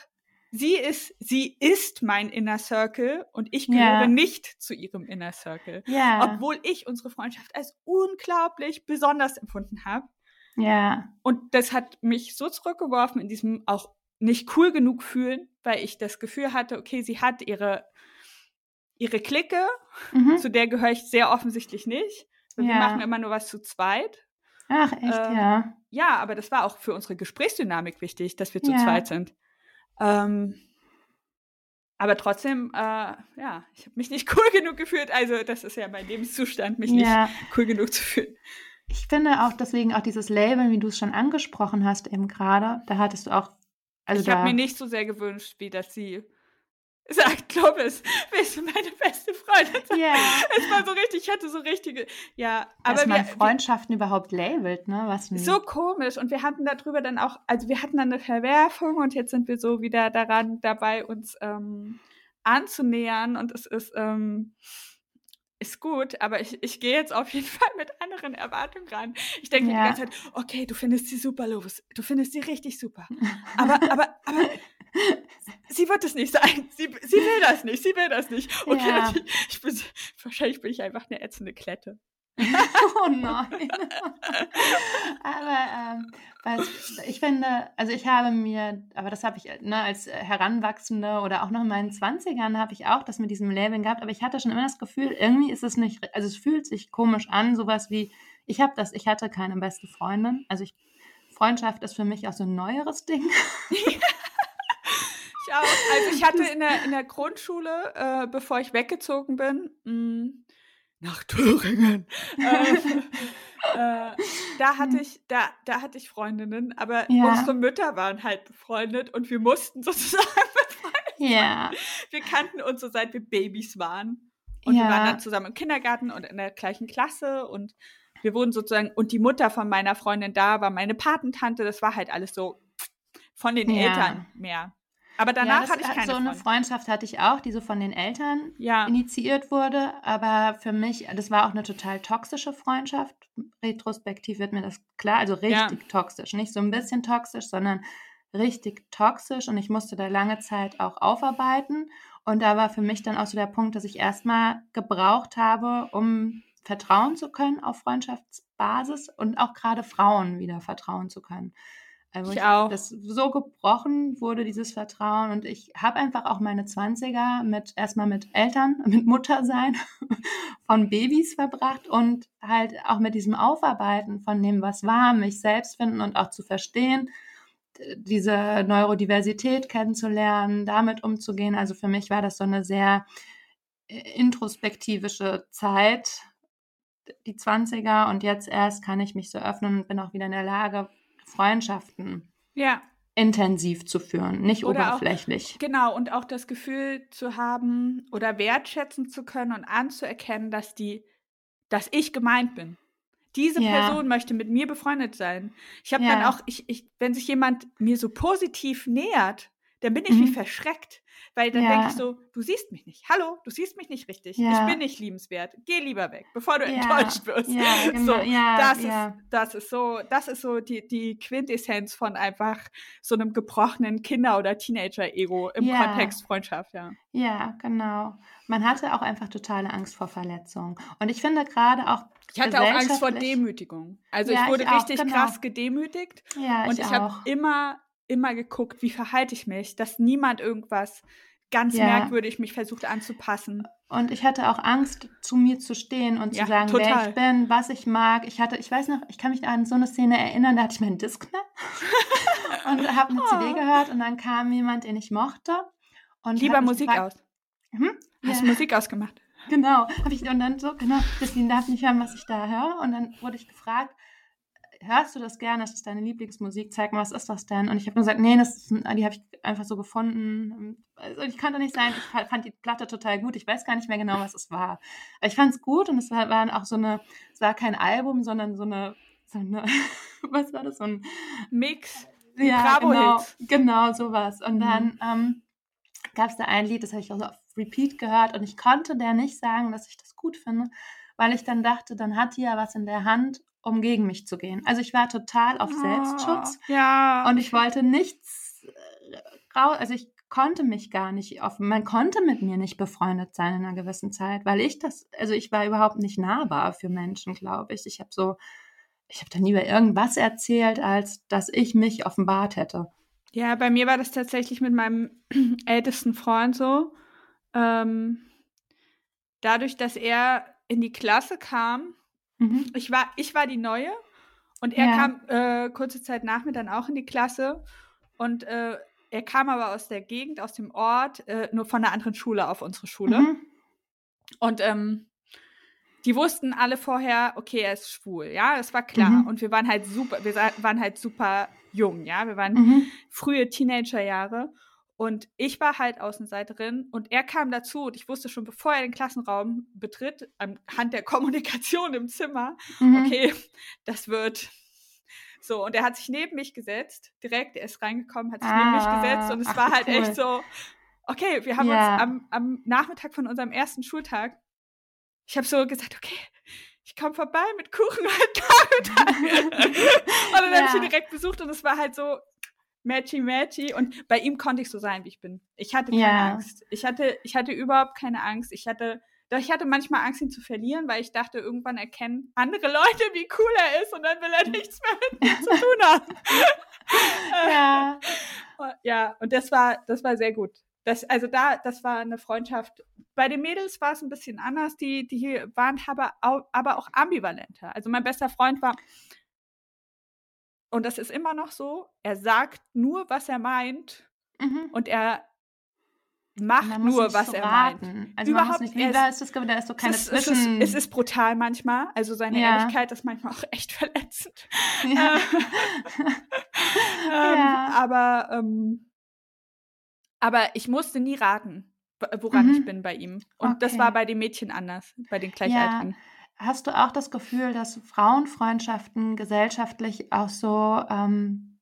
sie ist, sie ist mein Inner Circle und ich gehöre Ja. nicht zu ihrem Inner Circle. Ja. Obwohl ich unsere Freundschaft als unglaublich besonders empfunden habe. ja. Und das hat mich so zurückgeworfen in diesem auch nicht cool genug fühlen, weil ich das Gefühl hatte, okay, sie hat ihre, ihre Clique, Mhm. zu der gehöre ich sehr offensichtlich nicht. Weil Wir Ja. machen immer nur was zu zweit. Ach, echt, Ähm, ja. Ja, aber das war auch für unsere Gesprächsdynamik wichtig, dass wir zu Ja. zweit sind. Ähm, aber trotzdem, äh, ja, ich habe mich nicht *laughs* cool genug gefühlt. Also das ist ja mein Lebenszustand, mich Ja. nicht cool genug zu fühlen. Ich finde auch deswegen auch dieses Label, wie du es schon angesprochen hast eben gerade, da hattest du auch, also ich habe mir nicht so sehr gewünscht, wie dass sie sagt, Clovis, willst du meine beste Freundin? Ja. Es war so richtig, ich hatte so richtige, ja, dass aber man wir, Freundschaften überhaupt labelt, ne? Was ein, so komisch und wir hatten darüber dann auch, also wir hatten dann eine Verwerfung und jetzt sind wir so wieder daran dabei, uns ähm, anzunähern und es ist, ähm, ist gut, aber ich, ich gehe jetzt auf jeden *laughs* Fall mit anderen Erwartungen ran. Ich denke Ja. die ganze Zeit, okay, du findest sie super, Lovis, du findest sie richtig super. Aber, aber, aber sie wird es nicht sein. Sie, sie will das nicht, sie will das nicht. Okay, Ja. ich, ich bin, wahrscheinlich bin ich einfach eine ätzende Klette. *laughs* oh nein. aber ähm, was, ich finde, also ich habe mir, aber das habe ich ne, als Heranwachsende oder auch noch in meinen 20ern habe ich auch das mit diesem Labeln gehabt, aber ich hatte schon immer das Gefühl, irgendwie ist es nicht, also es fühlt sich komisch an, sowas wie, ich habe das, ich hatte keine beste Freundin, also ich, Freundschaft ist für mich auch so ein neueres Ding. *laughs* Ich auch. Also ich hatte in der, in der Grundschule, äh, bevor ich weggezogen bin, mh, nach Thüringen, *laughs* äh, äh, da hatte ich, da, da hatte ich Freundinnen, aber Ja. unsere Mütter waren halt befreundet und wir mussten *laughs* sozusagen Ja, wir kannten uns so seit wir Babys waren. Und wir waren ja, dann zusammen im Kindergarten und in der gleichen Klasse und wir wurden sozusagen, und die Mutter von meiner Freundin da war meine Patentante, das war halt alles so von den Ja. Eltern mehr. Aber ja, danach das, hatte ich keine so eine. Freundschaft hatte ich auch, die so von den Eltern Ja, initiiert wurde, aber für mich, das war auch eine total toxische Freundschaft. Retrospektiv wird mir das klar, also Ja. richtig toxisch, nicht so ein bisschen toxisch, sondern richtig toxisch und ich musste da lange Zeit auch aufarbeiten und da war für mich dann auch so der Punkt, dass ich erstmal gebraucht habe, um vertrauen zu können auf Freundschaftsbasis und auch gerade Frauen wieder vertrauen zu können. Also Ich auch. Das so gebrochen wurde dieses Vertrauen und ich habe einfach auch meine 20er mit erstmal mit Eltern, *laughs* mit Muttersein *laughs* von Babys verbracht und halt auch mit diesem Aufarbeiten von dem, was war, mich selbst finden und auch zu verstehen, diese Neurodiversität kennenzulernen, damit umzugehen. Also für mich war das so eine sehr äh, introspektivische Zeit, die 20er und jetzt erst kann ich mich so öffnen und bin auch wieder in der Lage, Freundschaften ja, intensiv zu führen, nicht Oder auch- oberflächlich. genau. Und auch das Gefühl zu haben oder wertschätzen zu können und anzuerkennen, dass die, dass ich gemeint bin. Diese Ja. Person möchte mit mir befreundet sein. Ich habe dann Ja. auch, ich, ich, wenn sich jemand mir so positiv nähert, dann bin ich wie Mhm. verschreckt. Weil dann Ja. denke ich so, du siehst mich nicht. Hallo, du siehst mich nicht richtig. Ja. Ich bin nicht liebenswert. Geh lieber weg, bevor du Ja. enttäuscht wirst. *laughs* Genau. So, das, ist, das ist so, das ist so die, die Quintessenz von einfach so einem gebrochenen Kinder- oder Teenager-Ego im. Kontext Freundschaft, ja. Ja, genau. Man hatte auch einfach totale Angst vor Verletzungen. Und ich finde gerade auch. Ich hatte auch Angst vor Demütigung. Also Ja, ich wurde ich auch, richtig genau. krass gedemütigt Ja, und ich, ich, habe immer, immer geguckt, wie verhalte ich mich, dass niemand irgendwas ganz Ja. merkwürdig mich versucht anzupassen. Und ich hatte auch Angst, zu mir zu stehen und Ja, zu sagen, wer total. ich bin, was ich mag. Ich hatte, ich weiß noch, ich kann mich an so eine Szene erinnern, da hatte ich meinen Discman *laughs* und habe eine Oh. CD gehört und dann kam jemand, den ich mochte. Und Lieber Musik gefragt, aus. Hm? Hast Ja. Musik ausgemacht? Genau, habe ich und dann so, genau, Christine darf nicht hören, was ich da höre. Und dann wurde ich gefragt, hörst du das gerne? Das ist deine Lieblingsmusik. Zeig mal, was ist das denn? Und ich habe nur gesagt, nee, das ist, ein- die habe ich einfach so gefunden. Also ich konnte nicht sein, ich fa- fand die Platte total gut. Ich weiß gar nicht mehr genau, was es war. Aber ich fand es gut und es war, waren auch so eine, es war kein Album, sondern so eine, so eine, *laughs* was war das? So ein Mix. ja, genau, genau sowas. Und Mhm. dann ähm, gab es da ein Lied, das habe ich auch so auf Repeat gehört und ich konnte der nicht sagen, dass ich das gut finde. weil ich dann dachte, dann hat die ja was in der Hand, um gegen mich zu gehen. Also ich war total auf Selbstschutz Oh, ja. und ich wollte nichts äh, rau, also ich konnte mich gar nicht auf, man konnte mit mir nicht befreundet sein in einer gewissen Zeit, weil ich das, also ich war überhaupt nicht nahbar für Menschen, glaube ich. Ich habe so, ich habe dann lieber irgendwas erzählt, als dass ich mich offenbart hätte. Ja, bei mir war das tatsächlich mit meinem *clears throat* ältesten Freund so. Ähm, dadurch, dass er in die Klasse kam, Mhm. ich war, ich war die Neue und er Ja. kam äh, kurze Zeit nach mir dann auch in die Klasse und äh, er kam aber aus der Gegend, aus dem Ort, äh, nur von einer anderen Schule auf unsere Schule. Mhm. Und ähm, die wussten alle vorher, okay, er ist schwul, ja, das war klar. Mhm. Und wir waren halt super, wir waren halt super jung, ja, wir waren Mhm. frühe Teenagerjahre. Und ich war halt Außenseiterin und er kam dazu und ich wusste schon, bevor er den Klassenraum betritt, anhand der *laughs* Kommunikation im Zimmer, Mhm. okay, das wird so. Und er hat sich neben mich gesetzt, direkt, er ist reingekommen, hat sich neben mich Ah, gesetzt und es ach, war halt cool. echt so, okay, wir haben Ja. uns am, am Nachmittag von unserem ersten Schultag, ich habe so gesagt, okay, ich komme vorbei mit Kuchen heute Nachmittag. *laughs* und dann habe ich ihn direkt besucht und es war halt so matchy matchy und bei ihm konnte ich so sein, wie ich bin. Ich hatte keine Ja. Angst. Ich hatte, ich hatte überhaupt keine Angst. Ich hatte, doch ich hatte manchmal Angst, ihn zu verlieren, weil ich dachte, irgendwann erkennen andere Leute, wie cool er ist und dann will er nichts mehr mit mir zu tun haben. *laughs* Ja. *laughs* Ja, und das war, das war sehr gut. Das, also da, das war eine Freundschaft. Bei den Mädels war es ein bisschen anders. Die, die waren aber auch, aber auch ambivalenter. Also mein bester Freund war, und das ist immer noch so, er sagt nur, was er meint Mhm. und er macht nur, was so er meint. raten. Also man muss Überhaupt nicht, wie da ist das, da ist so keine es, ist, es, Zwischen... ist, es ist brutal manchmal. Also seine Ja. Ehrlichkeit ist manchmal auch echt *laughs* verletzend. *laughs* ja. *laughs* ähm, Ja. Aber, ähm, aber ich musste nie raten, woran ich Mhm. bin bei ihm. Und das war Okay. bei den Mädchen anders, bei den Gleichaltrigen. Hast du auch das Gefühl, dass Frauenfreundschaften gesellschaftlich auch so ähm,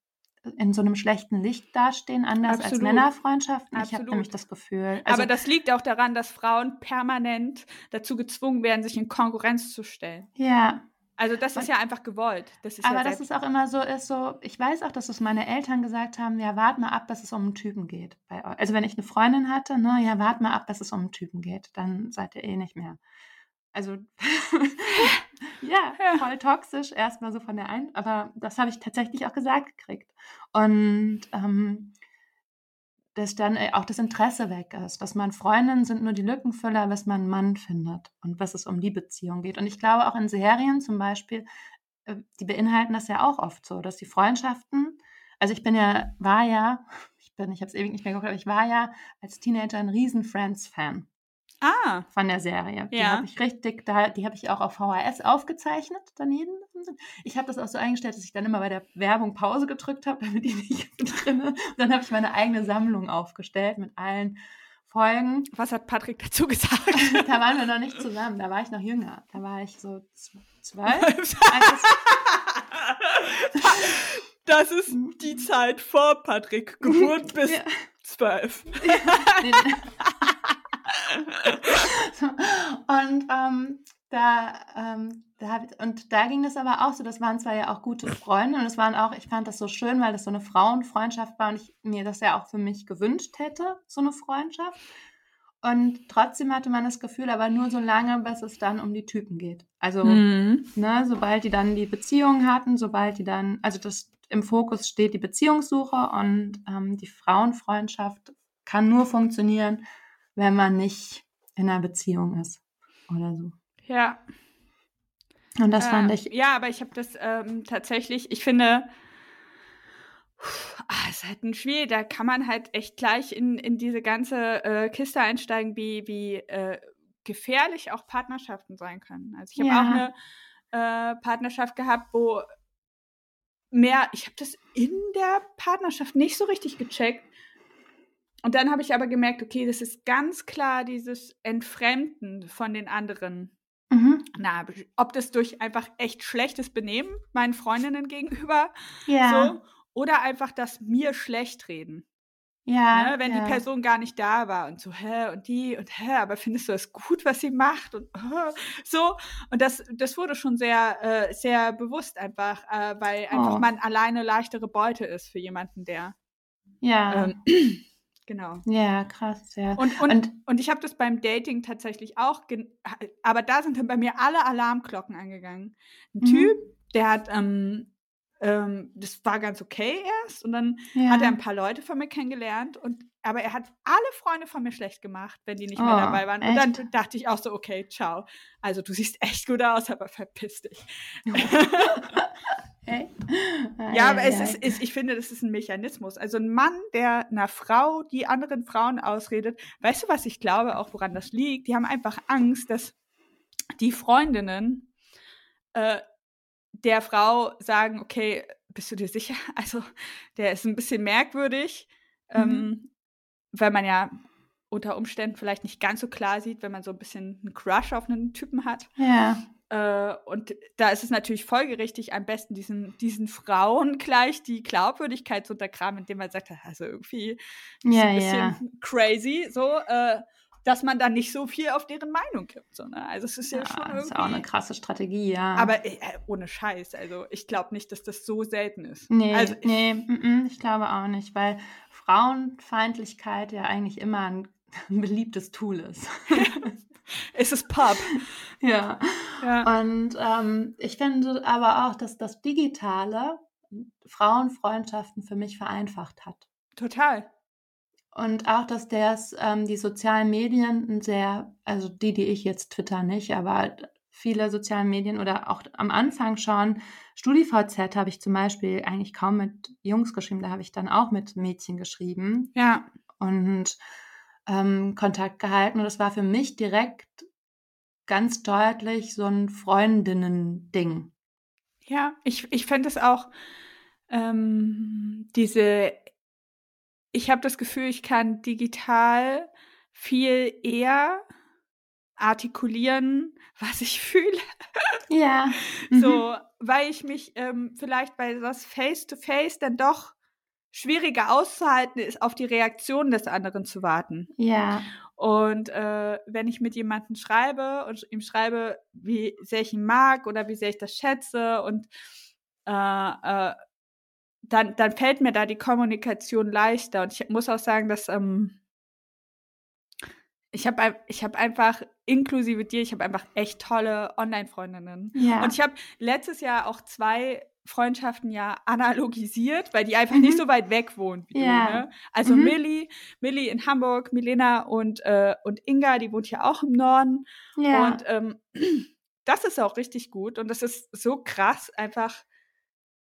in so einem schlechten Licht dastehen, anders als Absolut. Männerfreundschaften? Ich habe Absolut. nämlich das Gefühl. Also, aber das liegt auch daran, dass Frauen permanent dazu gezwungen werden, sich in Konkurrenz zu stellen. ja, Also das ist ja einfach gewollt. Das ist aber ja dass es auch immer so ist, so, ich weiß auch, dass es meine Eltern gesagt haben, ja, wart mal ab, dass es um einen Typen geht. Also wenn ich eine Freundin hatte, ne, ja, wart mal ab, dass es um einen Typen geht, dann seid ihr eh nicht mehr. Also, *laughs* ja, voll toxisch, erstmal so von der einen, aber das habe ich tatsächlich auch gesagt gekriegt. Und ähm, dass dann äh, auch das Interesse weg ist, dass man Freundinnen sind nur die Lückenfüller, bis man einen Mann findet und bis es um die Beziehung geht. Und ich glaube auch in Serien zum Beispiel, äh, die beinhalten das ja auch oft so, dass die Freundschaften, also ich bin ja, war ja, *laughs* ich bin, ich habe es ewig nicht mehr geguckt, aber ich war ja als Teenager ein riesen Friends-Fan Ah, von der Serie. Die Ja. habe ich richtig, da, die habe ich auch auf VHS aufgezeichnet daneben. Ich habe das auch so eingestellt, dass ich dann immer bei der Werbung Pause gedrückt habe, *laughs* damit die nicht *laughs* drin. Und dann habe ich meine eigene Sammlung aufgestellt mit allen Folgen. was hat Patrick dazu gesagt? *laughs* Da waren wir noch nicht zusammen, da war ich noch jünger. Da war ich so zwölf. Das ist die Zeit vor Patrick Geburt bis Ja. zwölf. Nee, nee. *laughs* und ähm, da, ähm, da ich, und da ging das aber auch so, das waren zwar ja auch gute Freunde und es waren auch, ich fand das so schön, weil das so eine Frauenfreundschaft war und ich mir das ja auch für mich gewünscht hätte, so eine Freundschaft. Und trotzdem hatte man das Gefühl, aber nur so lange, bis es dann um die Typen geht. Also, Mhm. ne, sobald die dann die Beziehung hatten, sobald die dann, also das im Fokus steht die Beziehungssuche und ähm, die Frauenfreundschaft kann nur funktionieren, wenn man nicht in einer Beziehung ist oder so. Ja. Und das fand Äh, ich, Ja, aber ich habe das ähm, tatsächlich, ich finde, ah, es ist halt ein Spiel, da kann man halt echt gleich in, in diese ganze äh, Kiste einsteigen, wie, wie äh, gefährlich auch Partnerschaften sein können. Also ich habe Ja. auch eine äh, Partnerschaft gehabt, wo mehr, ich habe das in der Partnerschaft nicht so richtig gecheckt. Und dann habe ich aber gemerkt, okay, das ist ganz klar dieses Entfremden von den anderen. mhm, Na, ob das durch einfach echt schlechtes Benehmen meinen Freundinnen gegenüber ja, so oder einfach das mir schlecht reden. Ja. Ne? Wenn ja. die Person gar nicht da war und so, hä, und die und hä, aber findest du es gut, was sie macht? Und *laughs* äh, so. Und das, das wurde schon sehr, äh, sehr bewusst einfach, äh, weil einfach Oh. man alleine leichtere Beute ist für jemanden, der Ja. ähm, *clears throat* genau. ja, krass, ja. Und, und, Und- und, ich habe das beim Dating tatsächlich auch, aber da sind dann bei mir alle Alarmglocken angegangen. Ein Mhm. Typ, der hat, ähm, ähm, das war ganz okay erst und dann ja. hat er ein paar Leute von mir kennengelernt und aber er hat alle Freunde von mir schlecht gemacht, wenn die nicht mehr Oh, dabei waren. Und dann echt? dachte ich auch so, okay, ciao. Also du siehst echt gut aus, aber verpiss dich. *laughs* *laughs* Echt? Ja, aber es ist, ist, ich finde, das ist ein Mechanismus. Also ein Mann, der einer Frau, die anderen Frauen ausredet, weißt du, was ich glaube, auch woran das liegt? Die haben einfach Angst, dass die Freundinnen äh, der Frau sagen, okay, bist du dir sicher? *laughs* Also der ist ein bisschen merkwürdig, Mhm. ähm, weil man ja unter Umständen vielleicht nicht ganz so klar sieht, wenn man so ein bisschen einen Crush auf einen Typen hat. Ja. Äh, und da ist es natürlich folgerichtig, am besten diesen, diesen Frauen *laughs* gleich die Glaubwürdigkeit zu untergraben, indem man sagt, also irgendwie ist Ja, ein bisschen ja. crazy, so, äh, dass man dann nicht so viel auf deren Meinung gibt. So, ne? Also es ist ja, Ja, schon das irgendwie. ist auch eine krasse Strategie, ja. aber äh, ohne Scheiß, also ich glaube nicht, dass das so selten ist. Nee, also ich, nee, mm, mm, ich glaube auch nicht, weil Frauenfeindlichkeit ja eigentlich immer ein, ein *laughs* beliebtes Tool ist. *laughs* es ist Pub. *laughs* ja. Ja. Und ähm, ich finde aber auch, dass das Digitale Frauenfreundschaften für mich vereinfacht hat. Total. Und auch, dass das, ähm, die sozialen Medien sehr, also die, die ich jetzt Twitter nicht, aber viele sozialen Medien oder auch am Anfang schon, StudiVZ habe ich zum Beispiel eigentlich kaum mit Jungs geschrieben, da habe ich dann auch mit Mädchen geschrieben Ja. und ähm, Kontakt gehalten. Und das war für mich direkt ganz deutlich so ein Freundinnen-Ding. Ja, ich, ich fände es auch ähm, diese, ich habe das Gefühl, ich kann digital viel eher artikulieren, *laughs* was ich fühle. Ja. Mhm. So, weil ich mich ähm, vielleicht bei das Face-to-Face dann doch schwieriger auszuhalten ist, auf die Reaktion des anderen zu warten. Ja. Und äh, wenn ich mit jemandem schreibe und ihm schreibe, wie sehr ich ihn mag oder wie sehr ich das schätze und äh, äh, dann, dann fällt mir da die Kommunikation leichter. Und ich muss auch sagen, dass ähm, ich habe ich hab einfach, inklusive dir, ich habe einfach echt tolle Online-Freundinnen. Ja. Und ich habe letztes Jahr auch zwei Freundschaften ja analogisiert, weil die einfach Mhm. nicht so weit weg wohnen wie Ja. du. Ne? Also Mhm. Millie, Millie in Hamburg, Milena und, äh, und Inga, die wohnt ja auch im Norden. ja. Und ähm, *clears throat* das ist auch richtig gut. Und das ist so krass, einfach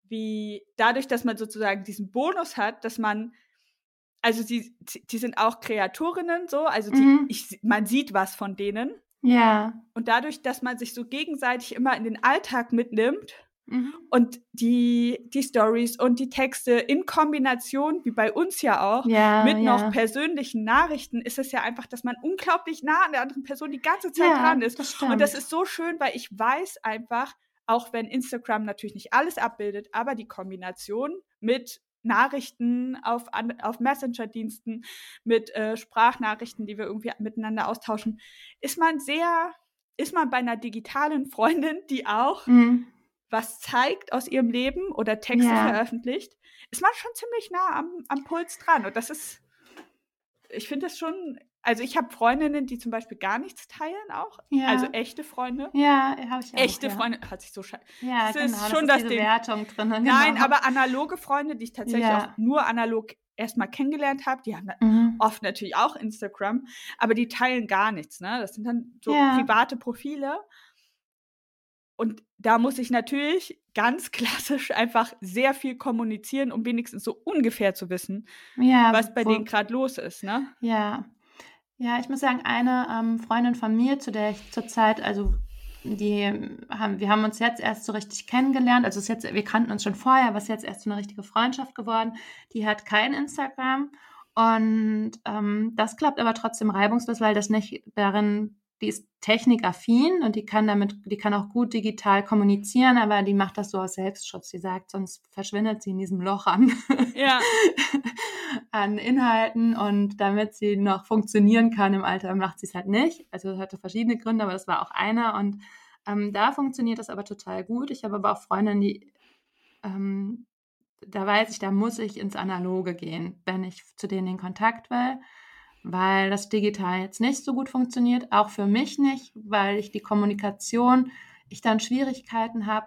wie dadurch, dass man sozusagen diesen Bonus hat, dass man, also die, die sind auch Kreatorinnen so, also die, Mhm. ich, man sieht was von denen. ja. Und dadurch, dass man sich so gegenseitig immer in den Alltag mitnimmt Mhm. und die, die Stories und die Texte in Kombination, wie bei uns ja auch, Ja. mit ja. noch persönlichen Nachrichten, ist es ja einfach, dass man unglaublich nah an der anderen Person die ganze Zeit ja, dran ist. Das. Und das ist so schön, weil ich weiß einfach, auch wenn Instagram natürlich nicht alles abbildet, aber die Kombination mit Nachrichten auf, an- auf Messenger-Diensten, mit äh, Sprachnachrichten, die wir irgendwie miteinander austauschen, ist man sehr, ist man bei einer digitalen Freundin, die auch Mhm. was zeigt aus ihrem Leben oder Texte Ja. veröffentlicht, ist man schon ziemlich nah am, am Puls dran. Und das ist, ich finde das schon, also ich habe Freundinnen, die zum Beispiel gar nichts teilen auch. Ja. Also echte Freunde. Ja, habe ich auch. Echte ja. Freunde, hört sich so scheiße. Ja, Das genau. ist das schon ist das diese Ding. Wertung drin. Genau. Nein, aber analoge Freunde, die ich tatsächlich Ja. auch nur analog erstmal kennengelernt habe, die haben Mhm. oft natürlich auch Instagram, aber die teilen gar nichts. Ne? Das sind dann so private Profile. Und da muss ich natürlich ganz *laughs* klassisch einfach sehr viel kommunizieren, um wenigstens so ungefähr zu wissen, ja, was bei wo- denen gerade los ist. Ne? Ja. Ja, ich muss sagen, eine ähm, Freundin von mir, zu der ich zurzeit, also die haben, wir haben uns jetzt erst so richtig kennengelernt. Also ist jetzt, wir kannten uns schon vorher, aber es ist jetzt erst so eine richtige Freundschaft geworden. Die hat kein Instagram und ähm, das klappt aber trotzdem reibungslos, weil das nicht darin die ist technikaffin und die kann damit, die kann auch gut digital kommunizieren, aber die macht das so aus Selbstschutz. Sie sagt, sonst verschwindet sie in diesem Loch an, Ja. *laughs* an Inhalten und damit sie noch funktionieren kann im Alter, macht sie es halt nicht. Also das hatte verschiedene Gründe, aber das war auch einer und ähm, da funktioniert das aber total gut. Ich habe aber auch Freundinnen, die ähm, da weiß ich, da muss ich ins Analoge gehen, wenn ich zu denen in Kontakt will, weil das digital jetzt nicht so gut funktioniert, auch für mich nicht, weil ich die Kommunikation, ich dann Schwierigkeiten habe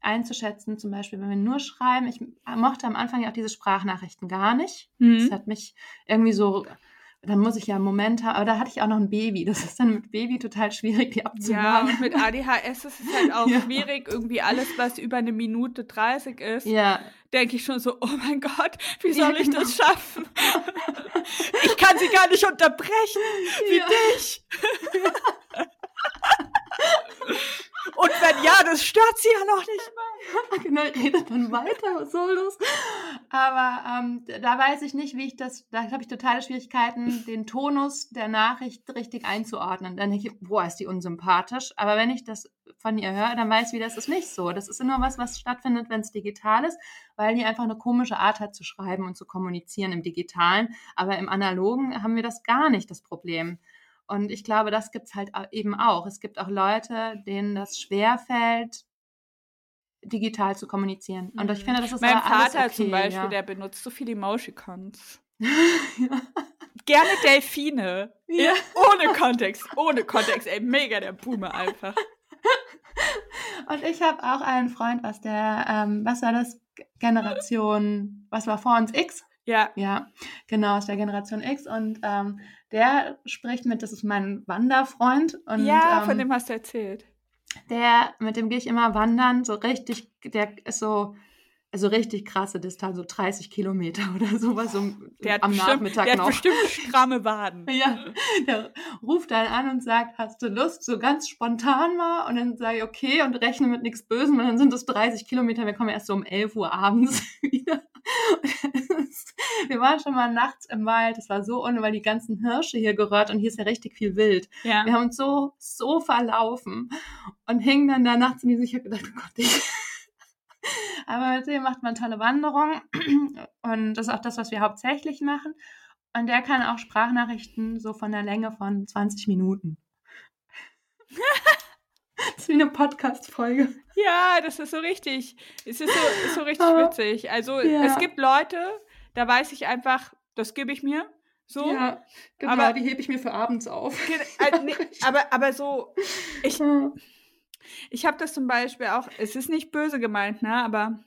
einzuschätzen, zum Beispiel, wenn wir nur schreiben. Ich mochte am Anfang ja auch diese Sprachnachrichten gar nicht. Mhm. Das hat mich irgendwie so dann muss ich ja einen Moment haben, aber da hatte ich auch noch ein Baby. Das ist dann mit Baby total schwierig, die Ja, abzuhören. und mit *laughs* ADHS ist es halt auch Ja. schwierig, irgendwie alles, was über eine Minute 30 ist, Ja, denke ich schon so, oh mein Gott, wie soll ich genau. das schaffen? ich kann sie gar nicht unterbrechen, wie Ja. dich. *laughs* Und wenn ja, das stört sie ja noch nicht mal. *laughs* genau, redet dann weiter, was soll das? Aber ähm, da weiß ich nicht, wie ich das, da habe ich totale Schwierigkeiten, den Tonus der Nachricht richtig einzuordnen. Dann denke ich, boah, ist die unsympathisch. Aber wenn ich das von ihr höre, dann weiß ich, wie das ist nicht so. Das ist immer was, was stattfindet, wenn es digital ist, weil die einfach eine komische Art hat zu schreiben und zu kommunizieren im Digitalen. Aber im Analogen haben wir das gar nicht, das Problem. Und ich glaube, das gibt es halt eben auch. Es gibt auch Leute, denen das schwerfällt, digital zu kommunizieren. Und ich Mhm. finde, das ist Mein Vater okay, zum Beispiel, ja. der benutzt so viele Emoticons. *laughs* ja. Gerne Delfine. Ja. Ohne Kontext, ohne Kontext, ey, mega der Boomer einfach. Und ich habe auch einen Freund aus der, ähm, was war das, Generation, was war vor uns, X? Ja, Ja, genau, aus der Generation X. Und ähm, der spricht mit, das ist mein Wanderfreund. Und, ja, ähm, von dem hast du erzählt. Der, mit dem gehe ich immer wandern, so richtig, der ist so, also richtig krasse Distanz, so 30 Kilometer *laughs* oder sowas so Der am bestimmt, Nachmittag der noch. hat bestimmt stramme Waden. Ja, der ruft dann an und sagt, hast du Lust, so ganz spontan mal? Und dann sage ich, okay, und rechne mit nichts Bösem. Und dann sind es 30 Kilometer, wir kommen erst so um 11 Uhr abends *laughs* wieder. Und es *laughs* wir waren schon mal nachts im Wald, das war so ohne, weil die ganzen Hirsche hier gerört und hier ist ja richtig viel Wild. Ja. Wir haben uns so, so verlaufen und hingen dann da nachts in die Ich habe gedacht, oh Gott, ich. *laughs* Aber mit dem macht man tolle Wanderungen *clears throat* und das ist auch das, was wir hauptsächlich machen. Und der kann auch Sprachnachrichten so von der Länge von 20 Minuten. Das *laughs* ist wie eine Podcast-Folge. Ja, das ist so richtig. Es ist so, ist so richtig *laughs* Aber- witzig. Also Ja. es gibt Leute, da weiß ich einfach, das gebe ich mir. So. Ja, genau, Aber- die hebe ich mir für abends auf. *laughs* Äh, nee, aber, aber so, ich, ich habe das zum Beispiel auch, es ist nicht böse gemeint, ne, aber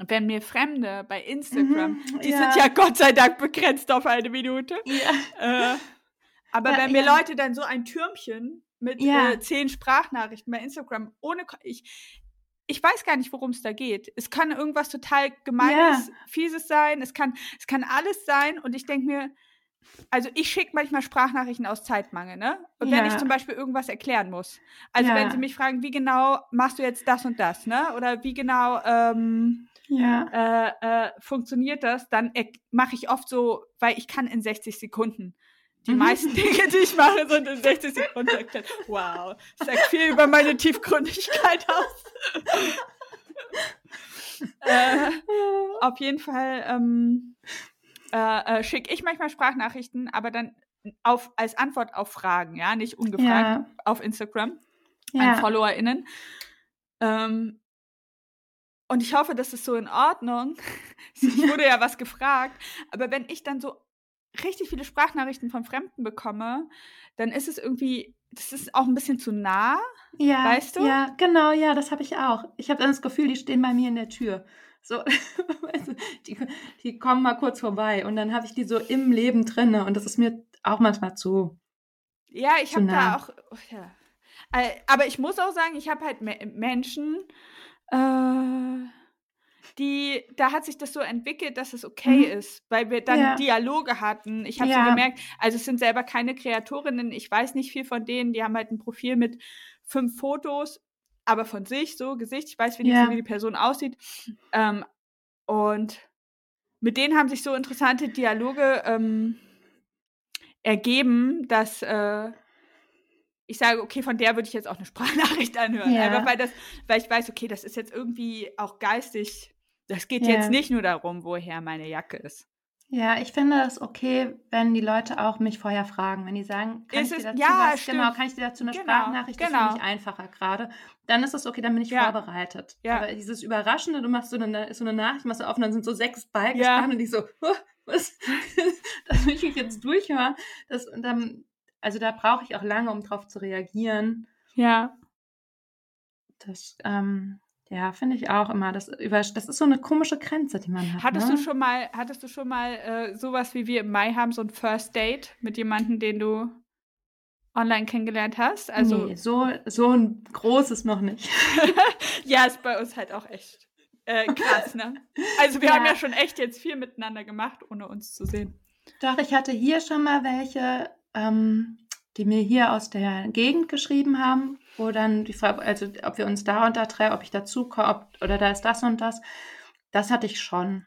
wenn mir Fremde bei Instagram, Mhm, die ja. sind ja Gott sei Dank begrenzt auf eine Minute, Ja. äh, aber Ja, wenn mir. Leute dann so ein Türmchen mit Ja. äh, zehn Sprachnachrichten bei Instagram ohne, ich, ich weiß gar nicht, worum es da geht. Es kann irgendwas total gemeines, fieses sein. Es kann, es kann alles sein. Und ich denke mir, also ich schicke manchmal Sprachnachrichten aus Zeitmangel, ne? Und wenn Ja. ich zum Beispiel irgendwas erklären muss. Also Ja. wenn sie mich fragen, wie genau machst du jetzt das und das, ne? Oder wie genau ähm, Ja. äh, äh, funktioniert das, dann mache ich oft so, weil ich kann in 60 Sekunden. Die Mhm. meisten Dinge, die ich mache, sind in 60 Sekunden erklärt. Wow, das sagt viel über meine Tiefgründigkeit aus. *laughs* äh, auf jeden Fall ähm, äh, äh, schicke ich manchmal Sprachnachrichten, aber dann auf, als Antwort auf Fragen, ja, nicht ungefragt Ja. auf Instagram an Ja. FollowerInnen. Ähm, und ich hoffe, das ist so in Ordnung. *laughs* Ich wurde ja was gefragt, aber wenn ich dann so richtig viele Sprachnachrichten von Fremden bekomme, dann ist es irgendwie, das ist auch ein bisschen zu nah. Ja, Weißt du? Ja, genau, ja, das habe ich auch. Ich habe dann das Gefühl, die stehen bei mir in der Tür. So, *laughs* die, die kommen mal kurz vorbei und dann habe ich die so im Leben drinne und das ist mir auch manchmal zu. Ja, ich habe da auch, oh, ja. Aber ich muss auch sagen, ich habe halt Me Menschen, äh, die, da hat sich das so entwickelt, dass es okay Mhm. ist, weil wir dann Ja. Dialoge hatten. Ich habe Ja. so gemerkt, also es sind selber keine Kreatorinnen, ich weiß nicht viel von denen, die haben halt ein Profil mit fünf Fotos, aber von sich, so Gesicht, ich weiß wenigstens, Ja. wie die Person aussieht. Ähm, und mit denen haben sich so interessante Dialoge ähm, ergeben, dass, äh, ich sage, okay, von der würde ich jetzt auch eine *laughs* Sprachnachricht anhören. Ja. Einfach weil das, weil ich weiß, okay, das ist jetzt irgendwie auch geistig. Das geht Ja. jetzt nicht nur darum, woher meine Jacke ist. Ja, ich finde es okay, wenn die Leute auch mich vorher fragen. Wenn die sagen, kann Ist ich dir dazu ja, was, stimmt. genau, kann ich dir dazu eine Genau, Sprachnachricht, das genau. finde ich einfacher gerade. Dann ist es okay, dann bin ich Ja. vorbereitet. Ja. Aber dieses Überraschende, du machst so eine, so eine Nachricht, machst du auf und dann sind so sechs Balken Ja. und ich so, "Huh, was? *laughs* das will ich jetzt durchhören. Das, und dann, also da brauche ich auch lange, um drauf zu reagieren. Ja. Das, ähm, ja, finde ich auch immer. Das, über, das ist so eine komische Grenze, die man hat. Hattest ne? du schon mal, hattest du schon mal äh, sowas wie wir im Mai haben, so ein First Date mit jemandem, den du online kennengelernt hast? Also nee, so, so ein großes noch nicht. *laughs* ja, ist bei uns halt auch echt äh, krass, ne? Also wir Ja. haben ja schon echt jetzt viel miteinander gemacht, ohne uns zu sehen. Doch, ich hatte hier schon mal welche, ähm, die mir hier aus der Gegend geschrieben haben, wo dann die Frage, also ob wir uns da und da treffen, ob ich dazu komme, oder da ist das und das. Das hatte ich schon.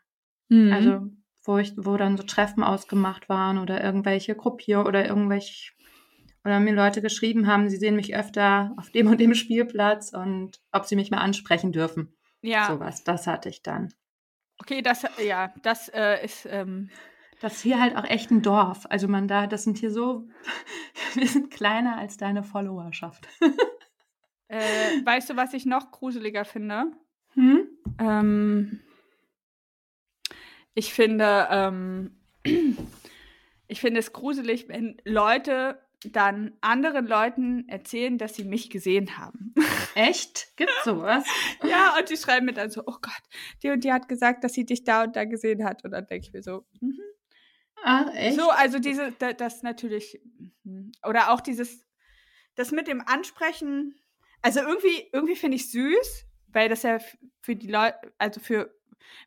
Mhm. Also, wo ich, wo dann so Treffen ausgemacht waren oder irgendwelche Gruppier oder irgendwelche, oder mir Leute geschrieben haben, sie sehen mich öfter auf dem und dem Spielplatz und ob sie mich mal ansprechen dürfen. ja, Sowas, das hatte ich dann. okay, das, ja, das äh, ist, ähm, Das ist hier halt auch echt ein Dorf. Also man da, das sind hier so, *laughs* wir sind kleiner als deine Followerschaft. *laughs* äh, weißt du, was ich noch gruseliger finde? Hm? Ähm, ich finde, ähm, ich finde es gruselig, wenn Leute dann anderen Leuten erzählen, dass sie mich gesehen haben. Echt? Gibt's sowas? *laughs* ja, und die schreiben mir dann so, oh Gott, die und die hat gesagt, dass sie dich da und da gesehen hat. Und dann denke ich mir so, mhm. Ach, echt? so, also diese, da- das natürlich, mhm. oder auch dieses, das mit dem Ansprechen, also irgendwie, irgendwie finde ich süß, weil das ja für die Leute, also für